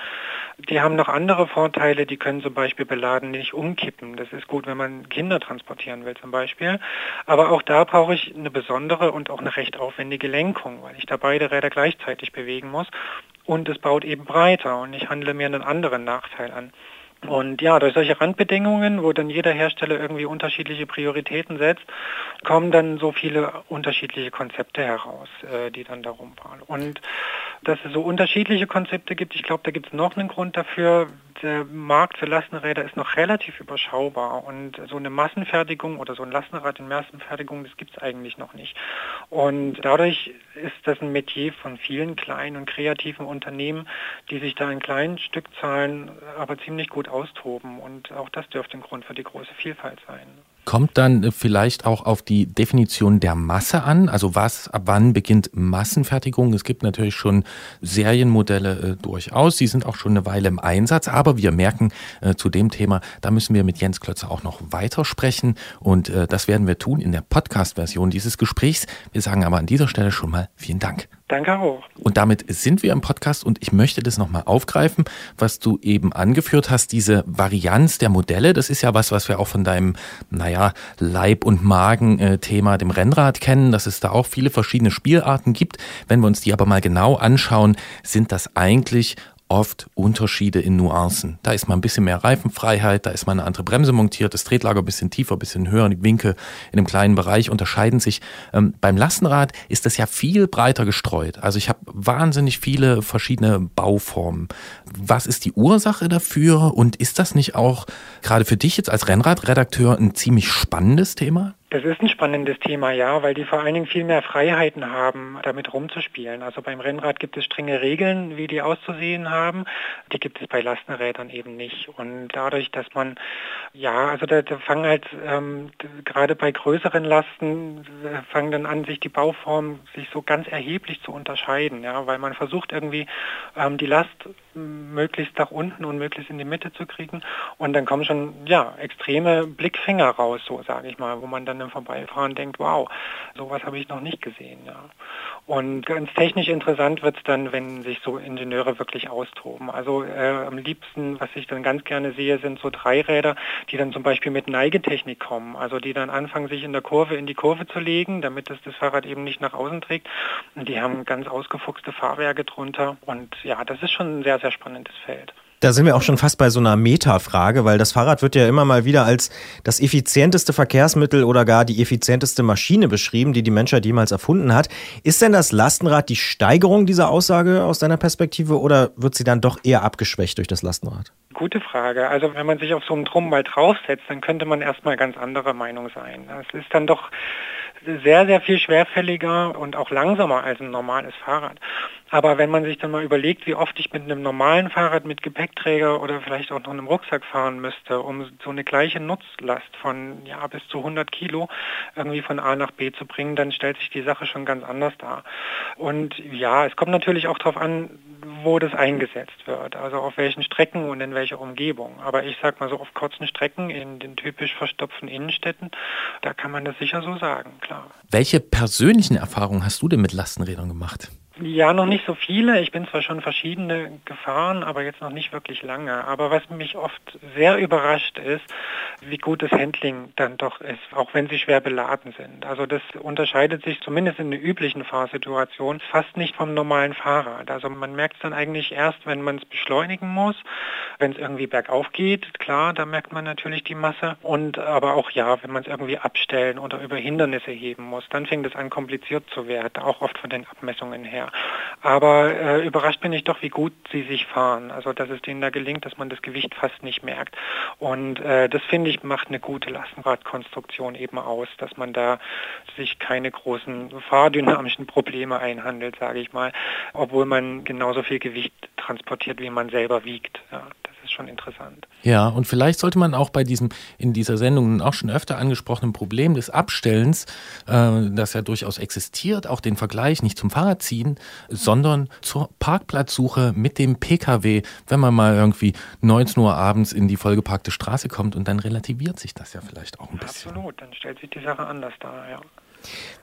Die haben noch andere Vorteile, die können zum Beispiel beladen nicht umkippen. Das ist gut, wenn man Kinder transportieren will zum Beispiel. Aber auch da brauche ich eine besondere und auch eine recht aufwendige Lenkung, weil ich da beide Räder gleichzeitig bewegen muss. Und es baut eben breiter und ich handle mir einen anderen Nachteil an. Und ja, durch solche Randbedingungen, wo dann jeder Hersteller irgendwie unterschiedliche Prioritäten setzt, kommen dann so viele unterschiedliche Konzepte heraus, äh, die dann darum waren. Und dass es so unterschiedliche Konzepte gibt, ich glaube, da gibt es noch einen Grund dafür, der Markt für Lastenräder ist noch relativ überschaubar und so eine Massenfertigung oder so ein Lastenrad in Massenfertigung, das gibt es eigentlich noch nicht. Und dadurch ist das ein Metier von vielen kleinen und kreativen Unternehmen, die sich da in kleinen Stückzahlen aber ziemlich gut austoben und auch das dürfte ein Grund für die große Vielfalt sein. Kommt dann vielleicht auch auf die Definition der Masse an? Also was, ab wann beginnt Massenfertigung? Es gibt natürlich schon Serienmodelle äh, durchaus, die sind auch schon eine Weile im Einsatz, aber wir merken äh, zu dem Thema, da müssen wir mit Jens Klötzer auch noch weiter sprechen und äh, das werden wir tun in der Podcast-Version dieses Gesprächs. Wir sagen aber an dieser Stelle schon mal vielen Dank. Danke auch. Und damit sind wir im Podcast und ich möchte das nochmal aufgreifen, was du eben angeführt hast, diese Varianz der Modelle. Das ist ja was, was wir auch von deinem, naja, Leib- und Magen-Thema, dem Rennrad kennen, dass es da auch viele verschiedene Spielarten gibt. Wenn wir uns die aber mal genau anschauen, sind das eigentlich oft Unterschiede in Nuancen. Da ist mal ein bisschen mehr Reifenfreiheit, da ist mal eine andere Bremse montiert, das Tretlager ein bisschen tiefer, ein bisschen höher, die Winkel in einem kleinen Bereich unterscheiden sich. Ähm, beim Lastenrad ist das ja viel breiter gestreut. Also ich habe wahnsinnig viele verschiedene Bauformen. Was ist die Ursache dafür und ist das nicht auch gerade für dich jetzt als Rennradredakteur ein ziemlich spannendes Thema? Das ist ein spannendes Thema, ja, weil die vor allen Dingen viel mehr Freiheiten haben, damit rumzuspielen. Also beim Rennrad gibt es strenge Regeln, wie die auszusehen haben. Die gibt es bei Lastenrädern eben nicht. Und dadurch, dass man, ja, also da, da fangen halt ähm, gerade bei größeren Lasten äh, fangen dann an, sich die Bauformen sich so ganz erheblich zu unterscheiden, ja, weil man versucht irgendwie ähm, die Last möglichst nach unten und möglichst in die Mitte zu kriegen. Und dann kommen schon ja extreme Blickfänger raus, so sage ich mal, wo man dann im Vorbeifahren denkt, wow, sowas habe ich noch nicht gesehen. Ja. Und ganz technisch interessant wird es dann, wenn sich so Ingenieure wirklich austoben. Also äh, am liebsten, was ich dann ganz gerne sehe, sind so Dreiräder, die dann zum Beispiel mit Neigetechnik kommen. Also die dann anfangen, sich in der Kurve in die Kurve zu legen, damit es das Fahrrad eben nicht nach außen trägt. Und die haben ganz ausgefuchste Fahrwerke drunter. Und ja, das ist schon ein sehr, sehr spannendes Feld. Da sind wir auch schon fast bei so einer Metafrage, weil das Fahrrad wird ja immer mal wieder als das effizienteste Verkehrsmittel oder gar die effizienteste Maschine beschrieben, die die Menschheit jemals erfunden hat. Ist denn das Lastenrad die Steigerung dieser Aussage aus deiner Perspektive oder wird sie dann doch eher abgeschwächt durch das Lastenrad? Gute Frage. Also wenn man sich auf so einen Drum mal draufsetzt, dann könnte man erstmal ganz anderer Meinung sein. Es ist dann doch sehr, sehr viel schwerfälliger und auch langsamer als ein normales Fahrrad. Aber wenn man sich dann mal überlegt, wie oft ich mit einem normalen Fahrrad mit Gepäckträger oder vielleicht auch noch einem Rucksack fahren müsste, um so eine gleiche Nutzlast von ja, bis zu 100 Kilo irgendwie von A nach B zu bringen, dann stellt sich die Sache schon ganz anders dar. Und ja, es kommt natürlich auch darauf an, wo das eingesetzt wird, also auf welchen Strecken und in welcher Umgebung. Aber ich sag mal so auf kurzen Strecken in den typisch verstopften Innenstädten, da kann man das sicher so sagen, klar. Welche persönlichen Erfahrungen hast du denn mit Lastenrädern gemacht? Ja, noch nicht so viele. Ich bin zwar schon verschiedene gefahren, aber jetzt noch nicht wirklich lange. Aber was mich oft sehr überrascht ist, wie gut das Handling dann doch ist, auch wenn sie schwer beladen sind. Also das unterscheidet sich zumindest in der üblichen Fahrsituation fast nicht vom normalen Fahrrad. Also man merkt es dann eigentlich erst, wenn man es beschleunigen muss, wenn es irgendwie bergauf geht, klar, da merkt man natürlich die Masse. Und aber auch ja, wenn man es irgendwie abstellen oder über Hindernisse heben muss, dann fängt es an kompliziert zu werden, auch oft von den Abmessungen her. Aber äh, überrascht bin ich doch, wie gut sie sich fahren. Also dass es denen da gelingt, dass man das Gewicht fast nicht merkt. Und äh, das finde ich macht eine gute Lastenradkonstruktion eben aus, dass man da sich keine großen fahrdynamischen Probleme einhandelt, sage ich mal, obwohl man genauso viel Gewicht transportiert, wie man selber wiegt. Ja, ist schon interessant. Ja, und vielleicht sollte man auch bei diesem in dieser Sendung auch schon öfter angesprochenen Problem des Abstellens, äh, das ja durchaus existiert, auch den Vergleich nicht zum Fahrrad ziehen, sondern zur Parkplatzsuche mit dem Pkw, wenn man mal irgendwie 19 Uhr abends in die vollgeparkte Straße kommt und dann relativiert sich das ja vielleicht auch ein bisschen. Absolut, dann stellt sich die Sache anders dar, ja.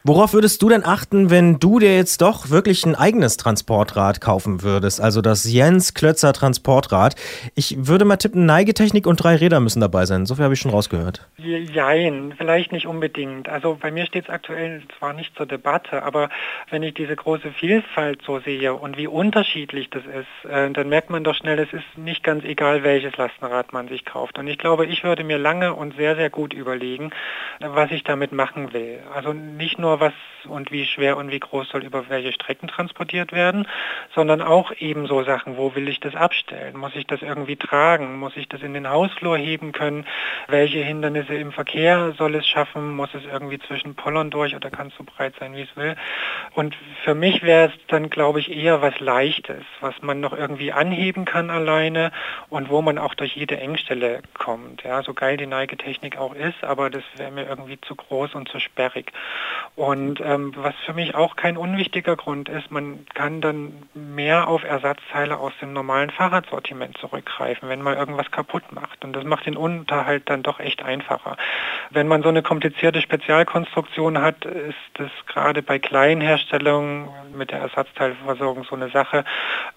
Worauf würdest du denn achten, wenn du dir jetzt doch wirklich ein eigenes Transportrad kaufen würdest? Also das Jens Klötzer Transportrad. Ich würde mal tippen, Neigetechnik und drei Räder müssen dabei sein. So viel habe ich schon rausgehört. Jein, vielleicht nicht unbedingt. Also bei mir steht es aktuell zwar nicht zur Debatte, aber wenn ich diese große Vielfalt so sehe und wie unterschiedlich das ist, äh, dann merkt man doch schnell, es ist nicht ganz egal, welches Lastenrad man sich kauft. Und ich glaube, ich würde mir lange und sehr, sehr gut überlegen, was ich damit machen will. Also nicht nur was und wie schwer und wie groß soll über welche Strecken transportiert werden, sondern auch ebenso Sachen, wo will ich das abstellen? Muss ich das irgendwie tragen? Muss ich das in den Hausflur heben können? Welche Hindernisse im Verkehr soll es schaffen? Muss es irgendwie zwischen Pollern durch oder kann es so breit sein, wie es will? Und für mich wäre es dann, glaube ich, eher was Leichtes, was man noch irgendwie anheben kann alleine und wo man auch durch jede Engstelle kommt. Ja, so geil die Neigetechnik auch ist, aber das wäre mir irgendwie zu groß und zu sperrig. Und ähm, was für mich auch kein unwichtiger Grund ist, man kann dann mehr auf Ersatzteile aus dem normalen Fahrradsortiment zurückgreifen, wenn man irgendwas kaputt macht. Und das macht den Unterhalt dann doch echt einfacher. Wenn man so eine komplizierte Spezialkonstruktion hat, ist das gerade bei kleinen Herstellungen mit der Ersatzteilversorgung so eine Sache.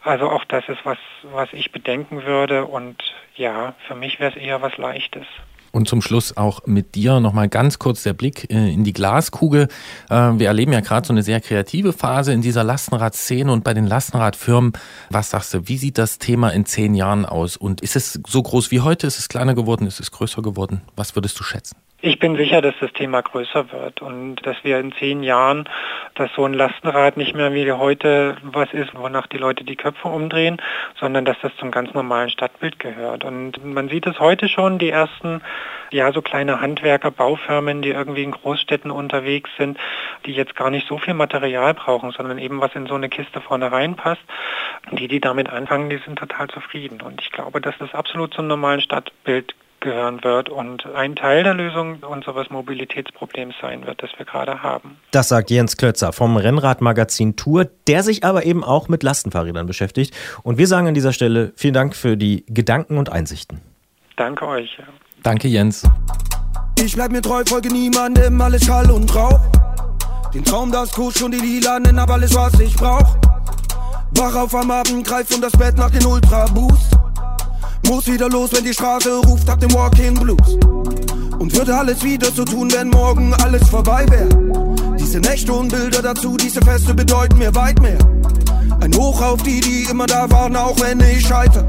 Also auch das ist was, was ich bedenken würde. Und ja, für mich wäre es eher was Leichtes. Und zum Schluss auch mit dir nochmal ganz kurz der Blick äh, in die Glaskugel. Äh, wir erleben ja gerade so eine sehr kreative Phase in dieser Lastenradszene und bei den Lastenradfirmen. Was sagst du, wie sieht das Thema in zehn Jahren aus? Und ist es so groß wie heute? Ist es kleiner geworden? Ist es größer geworden? Was würdest du schätzen? Ich bin sicher, dass das Thema größer wird und dass wir in zehn Jahren, dass so ein Lastenrad nicht mehr wie heute was ist, wonach die Leute die Köpfe umdrehen, sondern dass das zum ganz normalen Stadtbild gehört. Und man sieht es heute schon, die ersten, ja, so kleine Handwerker, Baufirmen, die irgendwie in Großstädten unterwegs sind, die jetzt gar nicht so viel Material brauchen, sondern eben was in so eine Kiste vorne reinpasst. Die, die damit anfangen, die sind total zufrieden. Und ich glaube, dass das absolut zum normalen Stadtbild gehören wird und ein Teil der Lösung unseres Mobilitätsproblems sein wird, das wir gerade haben. Das sagt Jens Klötzer vom Rennradmagazin Tour, der sich aber eben auch mit Lastenfahrrädern beschäftigt. Und wir sagen an dieser Stelle vielen Dank für die Gedanken und Einsichten. Danke euch. Danke, Jens. Ich bleib mir treu, folge niemandem, alles Schall und Rauch. Den Traum, das Kusch und die Lilanen, hab alles, was ich brauch. Wach auf am Abend, greif um das Bett nach den Ultra Boost. Muss wieder los, wenn die Straße ruft, hab den Walking Blues. Und würde alles wieder so tun, wenn morgen alles vorbei wäre. Diese Nächte und Bilder dazu, diese Feste bedeuten mir weit mehr. Ein Hoch auf die, die immer da waren, auch wenn ich scheiter.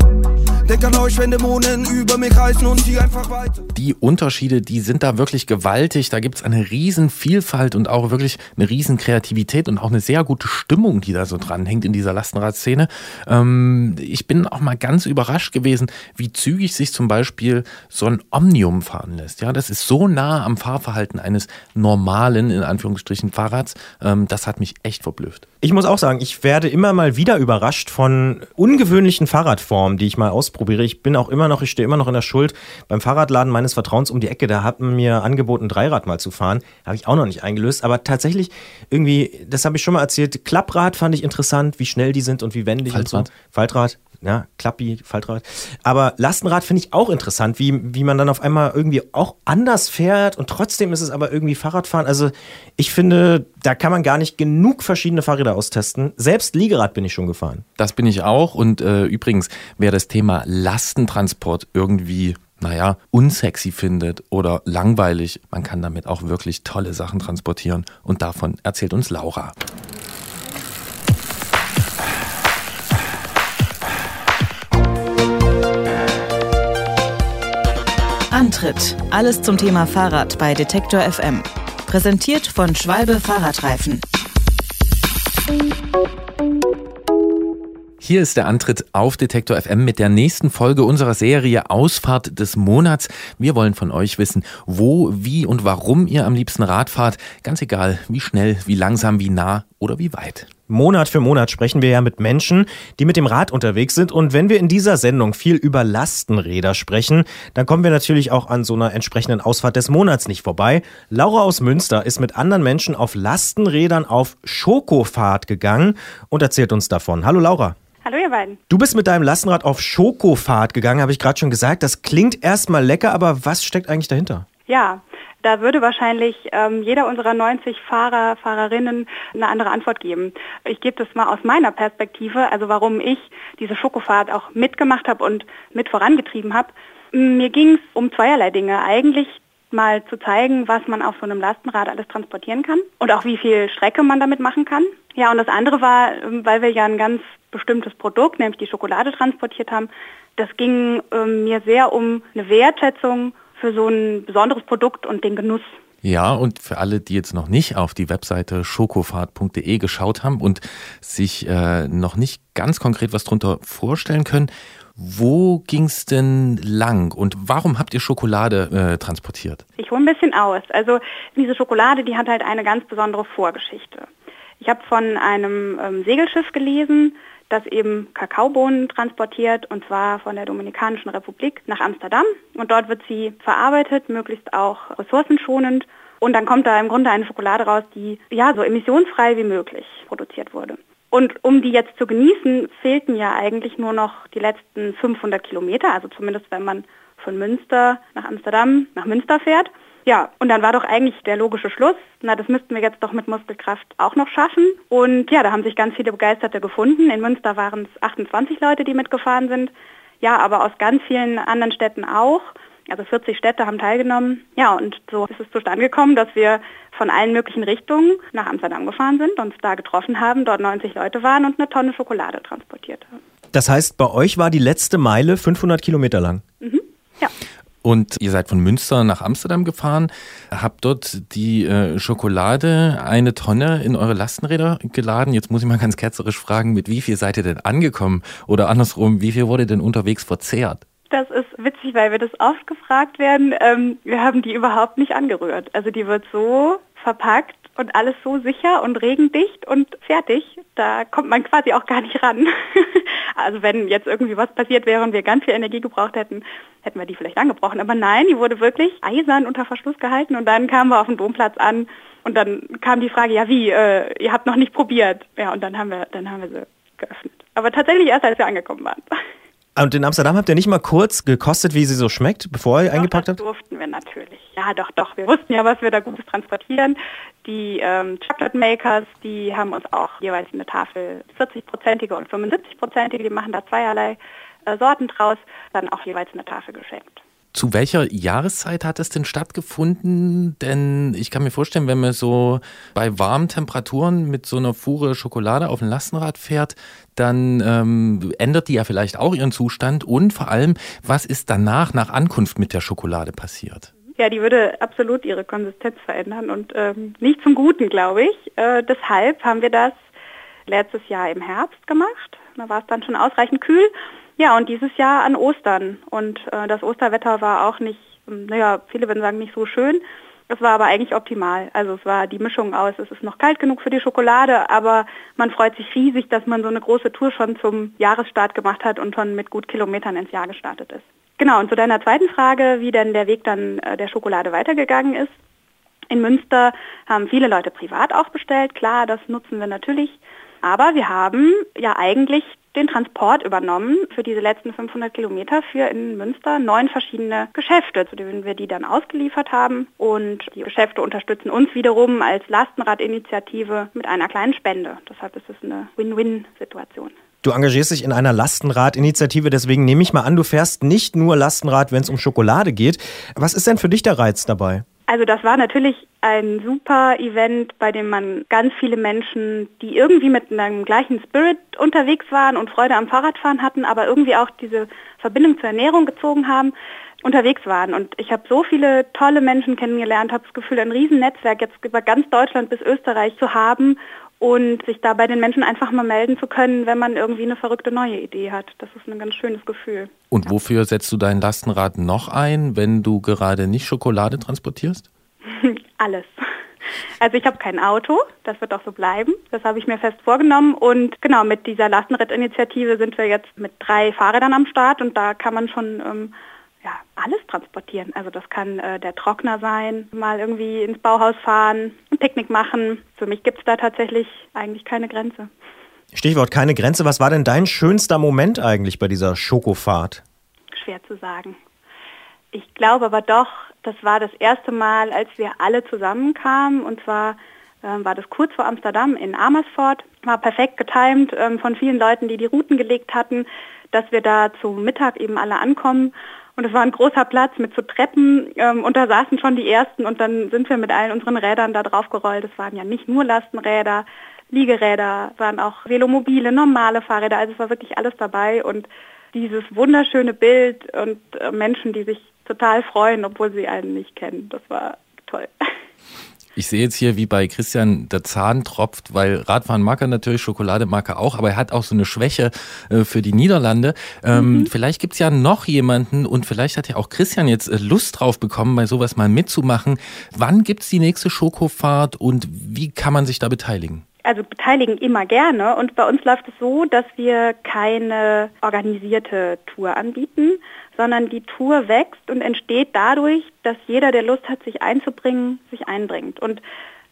Denk an euch, wenn Dämonen über mir kreisen und sie einfach weiter. Die Unterschiede, die sind da wirklich gewaltig. Da gibt's eine riesen Vielfalt und auch wirklich eine riesen Kreativität und auch eine sehr gute Stimmung, die da so dran hängt in dieser Lastenradszene. Ähm, ich bin auch mal ganz überrascht gewesen, wie zügig sich zum Beispiel so ein Omnium fahren lässt. Ja, das ist so nah am Fahrverhalten eines normalen, in Anführungsstrichen, Fahrrads. Ähm, das hat mich echt verblüfft. Ich muss auch sagen, ich werde immer mal wieder überrascht von ungewöhnlichen Fahrradformen, die ich mal ausprobiere. Ich bin auch immer noch, ich stehe immer noch in der Schuld beim Fahrradladen meines Vertrauens um die Ecke. Da hat man mir angeboten, Dreirad mal zu fahren. Habe ich auch noch nicht eingelöst. Aber tatsächlich irgendwie, das habe ich schon mal erzählt, Klapprad fand ich interessant, wie schnell die sind und wie wendig Faltrad. und so. Faltrad, ja, Klappi, Faltrad. Aber Lastenrad finde ich auch interessant, wie, wie man dann auf einmal irgendwie auch anders fährt und trotzdem ist es aber irgendwie Fahrradfahren. Also ich finde, da kann man gar nicht genug verschiedene Fahrräder austesten. Selbst Liegerad bin ich schon gefahren. Das bin ich auch. Und äh, übrigens, wer das Thema Lastentransport irgendwie naja, unsexy findet oder langweilig, man kann damit auch wirklich tolle Sachen transportieren. Und davon erzählt uns Laura. Antritt. Alles zum Thema Fahrrad bei Detektor FM. Präsentiert von Schwalbe Fahrradreifen. Hier ist der Antritt auf Detektor FM mit der nächsten Folge unserer Serie Ausfahrt des Monats. Wir wollen von euch wissen, wo, wie und warum ihr am liebsten Rad fahrt. Ganz egal, wie schnell, wie langsam, wie nah oder wie weit. Monat für Monat sprechen wir ja mit Menschen, die mit dem Rad unterwegs sind. Und wenn wir in dieser Sendung viel über Lastenräder sprechen, dann kommen wir natürlich auch an so einer entsprechenden Ausfahrt des Monats nicht vorbei. Laura aus Münster ist mit anderen Menschen auf Lastenrädern auf Schokofahrt gegangen und erzählt uns davon. Hallo Laura. Hallo ihr beiden. Du bist mit deinem Lastenrad auf Schokofahrt gegangen, habe ich gerade schon gesagt. Das klingt erstmal lecker, aber was steckt eigentlich dahinter? Ja, da würde wahrscheinlich ähm, jeder unserer 90 Fahrer, Fahrerinnen eine andere Antwort geben. Ich gebe das mal aus meiner Perspektive, also warum ich diese Schokofahrt auch mitgemacht habe und mit vorangetrieben habe. Mir ging es um zweierlei Dinge. Eigentlich mal zu zeigen, was man auf so einem Lastenrad alles transportieren kann und auch wie viel Strecke man damit machen kann. Ja, und das andere war, ähm, weil wir ja ein ganz bestimmtes Produkt, nämlich die Schokolade transportiert haben, das ging ähm, mir sehr um eine Wertschätzung für so ein besonderes Produkt und den Genuss. Ja, und für alle, die jetzt noch nicht auf die Webseite schokofahrt.de geschaut haben und sich äh, noch nicht ganz konkret was drunter vorstellen können, wo ging es denn lang und warum habt ihr Schokolade äh, transportiert? Ich hole ein bisschen aus. Also diese Schokolade, die hat halt eine ganz besondere Vorgeschichte. Ich habe von einem ähm, Segelschiff gelesen, das eben Kakaobohnen transportiert und zwar von der Dominikanischen Republik nach Amsterdam. Und dort wird sie verarbeitet, möglichst auch ressourcenschonend. Und dann kommt da im Grunde eine Schokolade raus, die ja so emissionsfrei wie möglich produziert wurde. Und um die jetzt zu genießen, fehlten ja eigentlich nur noch die letzten 500 Kilometer, also zumindest wenn man von Münster nach Amsterdam nach Münster fährt. Ja, und dann war doch eigentlich der logische Schluss, na, das müssten wir jetzt doch mit Muskelkraft auch noch schaffen. Und ja, da haben sich ganz viele Begeisterte gefunden. In Münster waren es 28 Leute, die mitgefahren sind. Ja, aber aus ganz vielen anderen Städten auch. Also 40 Städte haben teilgenommen. Ja, und so ist es zustande gekommen, dass wir von allen möglichen Richtungen nach Amsterdam gefahren sind, uns da getroffen haben, dort 90 Leute waren und eine Tonne Schokolade transportiert haben. Das heißt, bei euch war die letzte Meile 500 Kilometer lang. Mhm. Ja. Und ihr seid von Münster nach Amsterdam gefahren, habt dort die äh, Schokolade eine Tonne in eure Lastenräder geladen. Jetzt muss ich mal ganz ketzerisch fragen, mit wie viel seid ihr denn angekommen? Oder andersrum, wie viel wurde denn unterwegs verzehrt? Das ist witzig, weil wir das oft gefragt werden. Ähm, wir haben die überhaupt nicht angerührt. Also die wird so verpackt und alles so sicher und regendicht und fertig. Da kommt man quasi auch gar nicht ran. also wenn jetzt irgendwie was passiert wäre und wir ganz viel Energie gebraucht hätten, hätten wir die vielleicht angebrochen. Aber nein, die wurde wirklich eisern unter Verschluss gehalten und dann kamen wir auf dem Domplatz an und dann kam die Frage, ja wie, äh, ihr habt noch nicht probiert. Ja, und dann haben wir, dann haben wir sie geöffnet. Aber tatsächlich erst, als wir angekommen waren. Und in Amsterdam habt ihr nicht mal kurz gekostet, wie sie so schmeckt, bevor ihr doch, eingepackt das habt? durften wir natürlich. Ja, doch, doch. Wir wussten ja, was wir da Gutes transportieren. Die ähm, Chocolate Makers, die haben uns auch jeweils eine Tafel 40-prozentige und 75-prozentige, die machen da zweierlei äh, Sorten draus, dann auch jeweils eine Tafel geschenkt. Zu welcher Jahreszeit hat es denn stattgefunden? Denn ich kann mir vorstellen, wenn man so bei warmen Temperaturen mit so einer Fuhre Schokolade auf dem Lastenrad fährt, dann ähm, ändert die ja vielleicht auch ihren Zustand. Und vor allem, was ist danach, nach Ankunft mit der Schokolade passiert? Ja, die würde absolut ihre Konsistenz verändern und ähm, nicht zum Guten, glaube ich. Äh, deshalb haben wir das letztes Jahr im Herbst gemacht. Da war es dann schon ausreichend kühl. Ja, und dieses Jahr an Ostern. Und äh, das Osterwetter war auch nicht, naja, viele würden sagen, nicht so schön. Es war aber eigentlich optimal. Also es war die Mischung aus, es ist noch kalt genug für die Schokolade, aber man freut sich riesig, dass man so eine große Tour schon zum Jahresstart gemacht hat und schon mit gut Kilometern ins Jahr gestartet ist. Genau, und zu deiner zweiten Frage, wie denn der Weg dann äh, der Schokolade weitergegangen ist. In Münster haben viele Leute privat auch bestellt, klar, das nutzen wir natürlich. Aber wir haben ja eigentlich den Transport übernommen für diese letzten 500 Kilometer für in Münster neun verschiedene Geschäfte, zu denen wir die dann ausgeliefert haben. Und die Geschäfte unterstützen uns wiederum als Lastenradinitiative mit einer kleinen Spende. Deshalb ist es eine Win-Win-Situation. Du engagierst dich in einer Lastenradinitiative, deswegen nehme ich mal an, du fährst nicht nur Lastenrad, wenn es um Schokolade geht. Was ist denn für dich der Reiz dabei? Also das war natürlich ein super Event, bei dem man ganz viele Menschen, die irgendwie mit einem gleichen Spirit unterwegs waren und Freude am Fahrradfahren hatten, aber irgendwie auch diese Verbindung zur Ernährung gezogen haben, unterwegs waren. Und ich habe so viele tolle Menschen kennengelernt, habe das Gefühl, ein Riesennetzwerk jetzt über ganz Deutschland bis Österreich zu haben und sich da bei den Menschen einfach mal melden zu können, wenn man irgendwie eine verrückte neue Idee hat. Das ist ein ganz schönes Gefühl. Und wofür setzt du dein Lastenrad noch ein, wenn du gerade nicht Schokolade transportierst? Alles. Also ich habe kein Auto, das wird auch so bleiben. Das habe ich mir fest vorgenommen. Und genau, mit dieser Lastenradinitiative sind wir jetzt mit drei Fahrrädern am Start und da kann man schon ähm, ja, alles transportieren. Also das kann äh, der Trockner sein, mal irgendwie ins Bauhaus fahren, ein Picknick machen. Für mich gibt es da tatsächlich eigentlich keine Grenze. Stichwort keine Grenze. Was war denn dein schönster Moment eigentlich bei dieser Schokofahrt? Schwer zu sagen. Ich glaube aber doch, das war das erste Mal, als wir alle zusammenkamen. Und zwar äh, war das kurz vor Amsterdam in Amersfoort. War perfekt getimt ähm, von vielen Leuten, die die Routen gelegt hatten, dass wir da zum Mittag eben alle ankommen. Und es war ein großer Platz mit so Treppen ähm, und da saßen schon die ersten und dann sind wir mit allen unseren Rädern da drauf gerollt. Es waren ja nicht nur Lastenräder, Liegeräder, waren auch Velomobile, normale Fahrräder, also es war wirklich alles dabei und dieses wunderschöne Bild und äh, Menschen, die sich total freuen, obwohl sie einen nicht kennen, das war toll. Ich sehe jetzt hier, wie bei Christian der Zahn tropft, weil Radfahren mag er natürlich, Schokolade mag er auch, aber er hat auch so eine Schwäche äh, für die Niederlande. Ähm, mhm. Vielleicht gibt es ja noch jemanden und vielleicht hat ja auch Christian jetzt äh, Lust drauf bekommen, bei sowas mal mitzumachen. Wann gibt es die nächste Schokofahrt und wie kann man sich da beteiligen? also beteiligen immer gerne und bei uns läuft es so, dass wir keine organisierte Tour anbieten, sondern die Tour wächst und entsteht dadurch, dass jeder, der Lust hat, sich einzubringen, sich einbringt. Und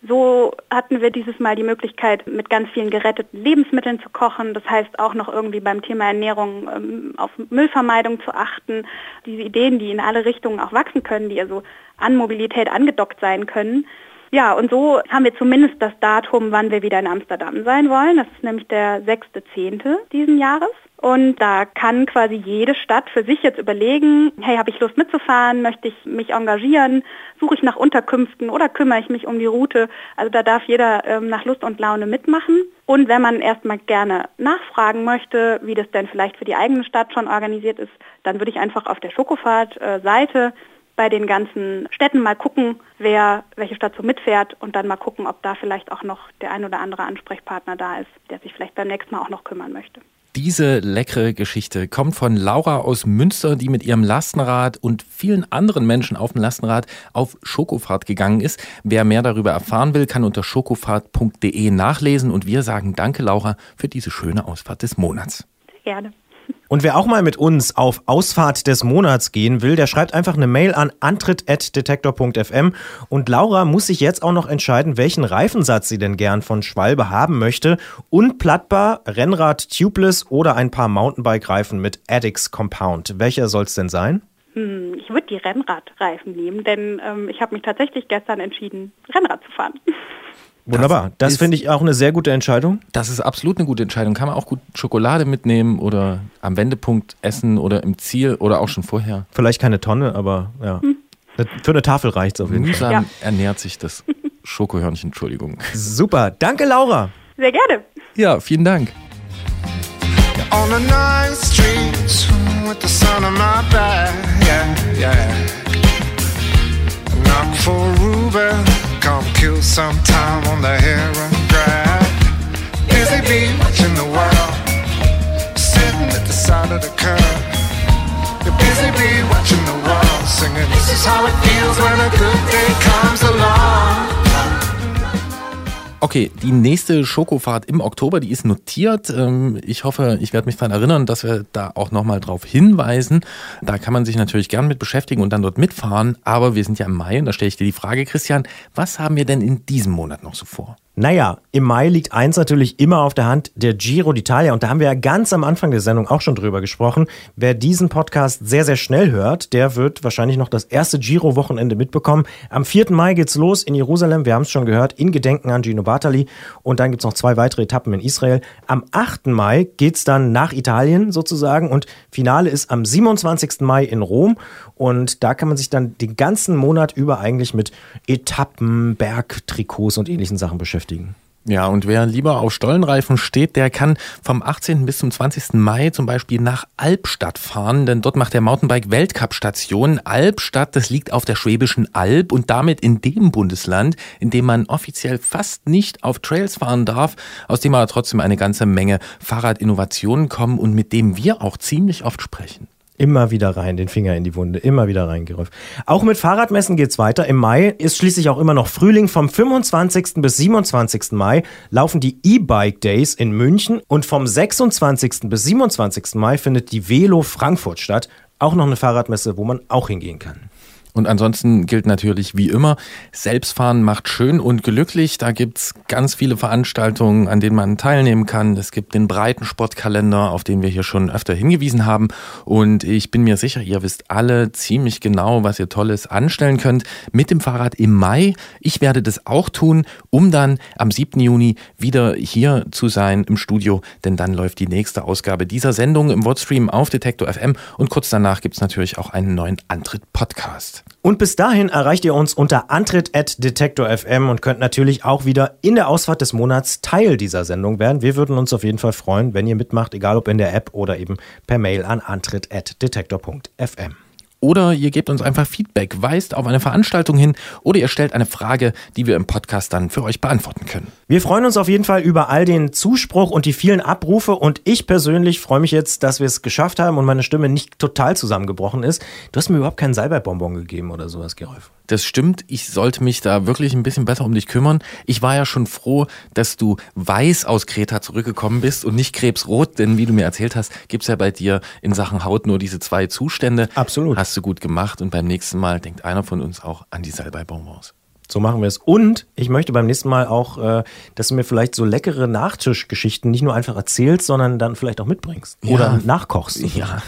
so hatten wir dieses Mal die Möglichkeit, mit ganz vielen geretteten Lebensmitteln zu kochen. Das heißt auch noch irgendwie beim Thema Ernährung ähm, auf Müllvermeidung zu achten. Diese Ideen, die in alle Richtungen auch wachsen können, die also an Mobilität angedockt sein können. Ja, und so haben wir zumindest das Datum, wann wir wieder in Amsterdam sein wollen. Das ist nämlich der 6.10. diesen Jahres. Und da kann quasi jede Stadt für sich jetzt überlegen, hey, habe ich Lust mitzufahren, möchte ich mich engagieren, suche ich nach Unterkünften oder kümmere ich mich um die Route. Also da darf jeder ähm, nach Lust und Laune mitmachen. Und wenn man erstmal gerne nachfragen möchte, wie das denn vielleicht für die eigene Stadt schon organisiert ist, dann würde ich einfach auf der Schokofahrt-Seite bei den ganzen Städten mal gucken, wer welche Stadt so mitfährt und dann mal gucken, ob da vielleicht auch noch der ein oder andere Ansprechpartner da ist, der sich vielleicht beim nächsten Mal auch noch kümmern möchte. Diese leckere Geschichte kommt von Laura aus Münster, die mit ihrem Lastenrad und vielen anderen Menschen auf dem Lastenrad auf Schokofahrt gegangen ist. Wer mehr darüber erfahren will, kann unter schokofahrt.de nachlesen und wir sagen danke Laura für diese schöne Ausfahrt des Monats. Gerne. Und wer auch mal mit uns auf Ausfahrt des Monats gehen will, der schreibt einfach eine Mail an antritt.detektor.fm und Laura muss sich jetzt auch noch entscheiden, welchen Reifensatz sie denn gern von Schwalbe haben möchte. Unplattbar, Rennrad, Tubeless oder ein paar Mountainbike-Reifen mit Addix Compound. Welcher soll es denn sein? Hm, ich würde die Rennradreifen nehmen, denn ähm, ich habe mich tatsächlich gestern entschieden, Rennrad zu fahren. Wunderbar. Das, ist- finde ich auch eine sehr gute Entscheidung. Das ist absolut eine gute Entscheidung. Kann man auch gut Schokolade mitnehmen oder am Wendepunkt essen oder im Ziel oder auch schon vorher. Vielleicht keine Tonne, aber ja. Für eine Tafel reicht es auf jeden Mühsam Fall. ernährt sich das Schokohörnchen, Entschuldigung. Super. Danke, Laura. Sehr gerne. Ja, vielen Dank. On the night streets with the sun on my back. Yeah, yeah. Knock for Ruben, come kill some time the curb. You're busy bee watching the world, singing. This is how it feels when a good day comes along. Okay, die nächste Schokofahrt im Oktober, die ist notiert. Ähm, Ich hoffe, ich werde mich daran erinnern, dass wir da auch nochmal drauf hinweisen. Da kann man sich natürlich gern mit beschäftigen und dann dort mitfahren. Aber wir sind ja im Mai und da stelle ich dir die Frage, Christian, was haben wir denn in diesem Monat noch so vor? Naja, im Mai liegt eins natürlich immer auf der Hand, der Giro d'Italia. Und da haben wir ja ganz am Anfang der Sendung auch schon drüber gesprochen. Wer diesen Podcast sehr, sehr schnell hört, der wird wahrscheinlich noch das erste Giro-Wochenende mitbekommen. Am 4. Mai geht's los in Jerusalem, wir haben es schon gehört, in Gedenken an Gino Bartali. Und dann gibt's noch zwei weitere Etappen in Israel. Am 8. Mai geht's dann nach Italien sozusagen. Und Finale ist am 27. Mai in Rom. Und da kann man sich dann den ganzen Monat über eigentlich mit Etappen, Bergtrikots und ähnlichen Sachen beschäftigen. Ja, und wer lieber auf Stollenreifen steht, der kann vom 18. bis zum 20. Mai zum Beispiel nach Albstadt fahren, denn dort macht der Mountainbike Weltcup Station. Albstadt, das liegt auf der Schwäbischen Alb und damit in dem Bundesland, in dem man offiziell fast nicht auf Trails fahren darf, aus dem aber trotzdem eine ganze Menge Fahrradinnovationen kommen und mit dem wir auch ziemlich oft sprechen. Immer wieder rein, den Finger in die Wunde, immer wieder reingerüfft. Auch mit Fahrradmessen geht's weiter. Im Mai ist schließlich auch immer noch Frühling. Vom 25. bis 27. Mai laufen die E-Bike Days in München und vom 26. bis 27. Mai findet die Velo Frankfurt statt. Auch noch eine Fahrradmesse, wo man auch hingehen kann. Und ansonsten gilt natürlich wie immer, Selbstfahren macht schön und glücklich. Da gibt's ganz viele Veranstaltungen, an denen man teilnehmen kann. Es gibt den breiten Sportkalender, auf den wir hier schon öfter hingewiesen haben. Und ich bin mir sicher, ihr wisst alle ziemlich genau, was ihr Tolles anstellen könnt mit dem Fahrrad im Mai. Ich werde das auch tun, um dann am 7. Juni wieder hier zu sein im Studio, denn dann läuft die nächste Ausgabe dieser Sendung im Wordstream auf Detektor FM und kurz danach gibt's natürlich auch einen neuen Antritt-Podcast. Und bis dahin erreicht ihr uns unter antritt.detektor.fm und könnt natürlich auch wieder in der Ausfahrt des Monats Teil dieser Sendung werden. Wir würden uns auf jeden Fall freuen, wenn ihr mitmacht, egal ob in der App oder eben per Mail an antritt.detektor.fm. Oder ihr gebt uns einfach Feedback, weist auf eine Veranstaltung hin oder ihr stellt eine Frage, die wir im Podcast dann für euch beantworten können. Wir freuen uns auf jeden Fall über all den Zuspruch und die vielen Abrufe und ich persönlich freue mich jetzt, dass wir es geschafft haben und meine Stimme nicht total zusammengebrochen ist. Du hast mir überhaupt keinen Salbeibonbon gegeben oder sowas, Gerolf. Das stimmt, ich sollte mich da wirklich ein bisschen besser um dich kümmern. Ich war ja schon froh, dass du weiß aus Kreta zurückgekommen bist und nicht krebsrot, denn wie du mir erzählt hast, gibt's ja bei dir in Sachen Haut nur diese zwei Zustände. Absolut. Hast du gut gemacht und beim nächsten Mal denkt einer von uns auch an die Salbeibonbons. So machen wir es. Und ich möchte beim nächsten Mal auch, äh, dass du mir vielleicht so leckere Nachtischgeschichten nicht nur einfach erzählst, sondern dann vielleicht auch mitbringst. Ja. Oder nachkochst. Ja.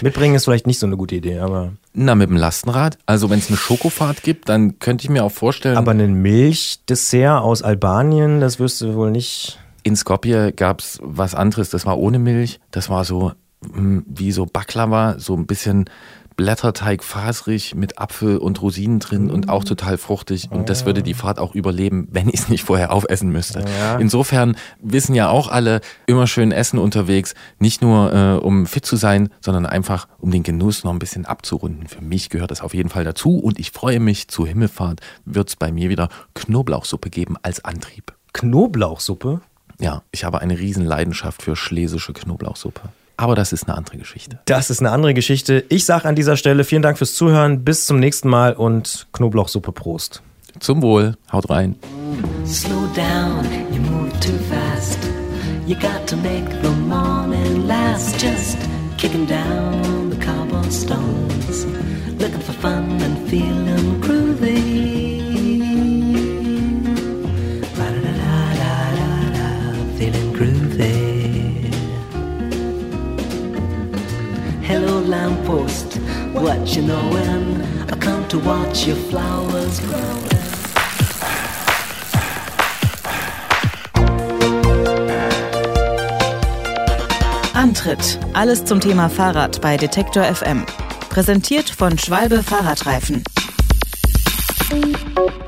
Mitbringen ist vielleicht nicht so eine gute Idee, aber. Na, mit dem Lastenrad. Also wenn es eine Schokofahrt gibt, dann könnte ich mir auch vorstellen. Aber ein Milchdessert aus Albanien, das wirst du wohl nicht. In Skopje gab's was anderes, das war ohne Milch. Das war so mm, wie so Baklava, so ein bisschen Blätterteig faserig mit Apfel und Rosinen drin und auch total fruchtig. Und das würde die Fahrt auch überleben, wenn ich es nicht vorher aufessen müsste. Ja. Insofern wissen ja auch alle, immer schön essen unterwegs. Nicht nur äh, um fit zu sein, sondern einfach um den Genuss noch ein bisschen abzurunden. Für mich gehört das auf jeden Fall dazu. Und ich freue mich, zur Himmelfahrt wird's bei mir wieder Knoblauchsuppe geben als Antrieb. Knoblauchsuppe? Ja, ich habe eine riesen Leidenschaft für schlesische Knoblauchsuppe. Aber das ist eine andere Geschichte. Das ist eine andere Geschichte. Ich sage an dieser Stelle vielen Dank fürs Zuhören. Bis zum nächsten Mal und Knoblauchsuppe Prost. Zum Wohl. Haut rein. Slow down, you move too fast. You got to make the morning last. Just kicking down the cobblestones, looking for fun and feeling lamppost, what you know when I come to watch your flowers grow. Antritt. Alles zum Thema Fahrrad bei Detektor FM. Präsentiert von Schwalbe Fahrradreifen. Musik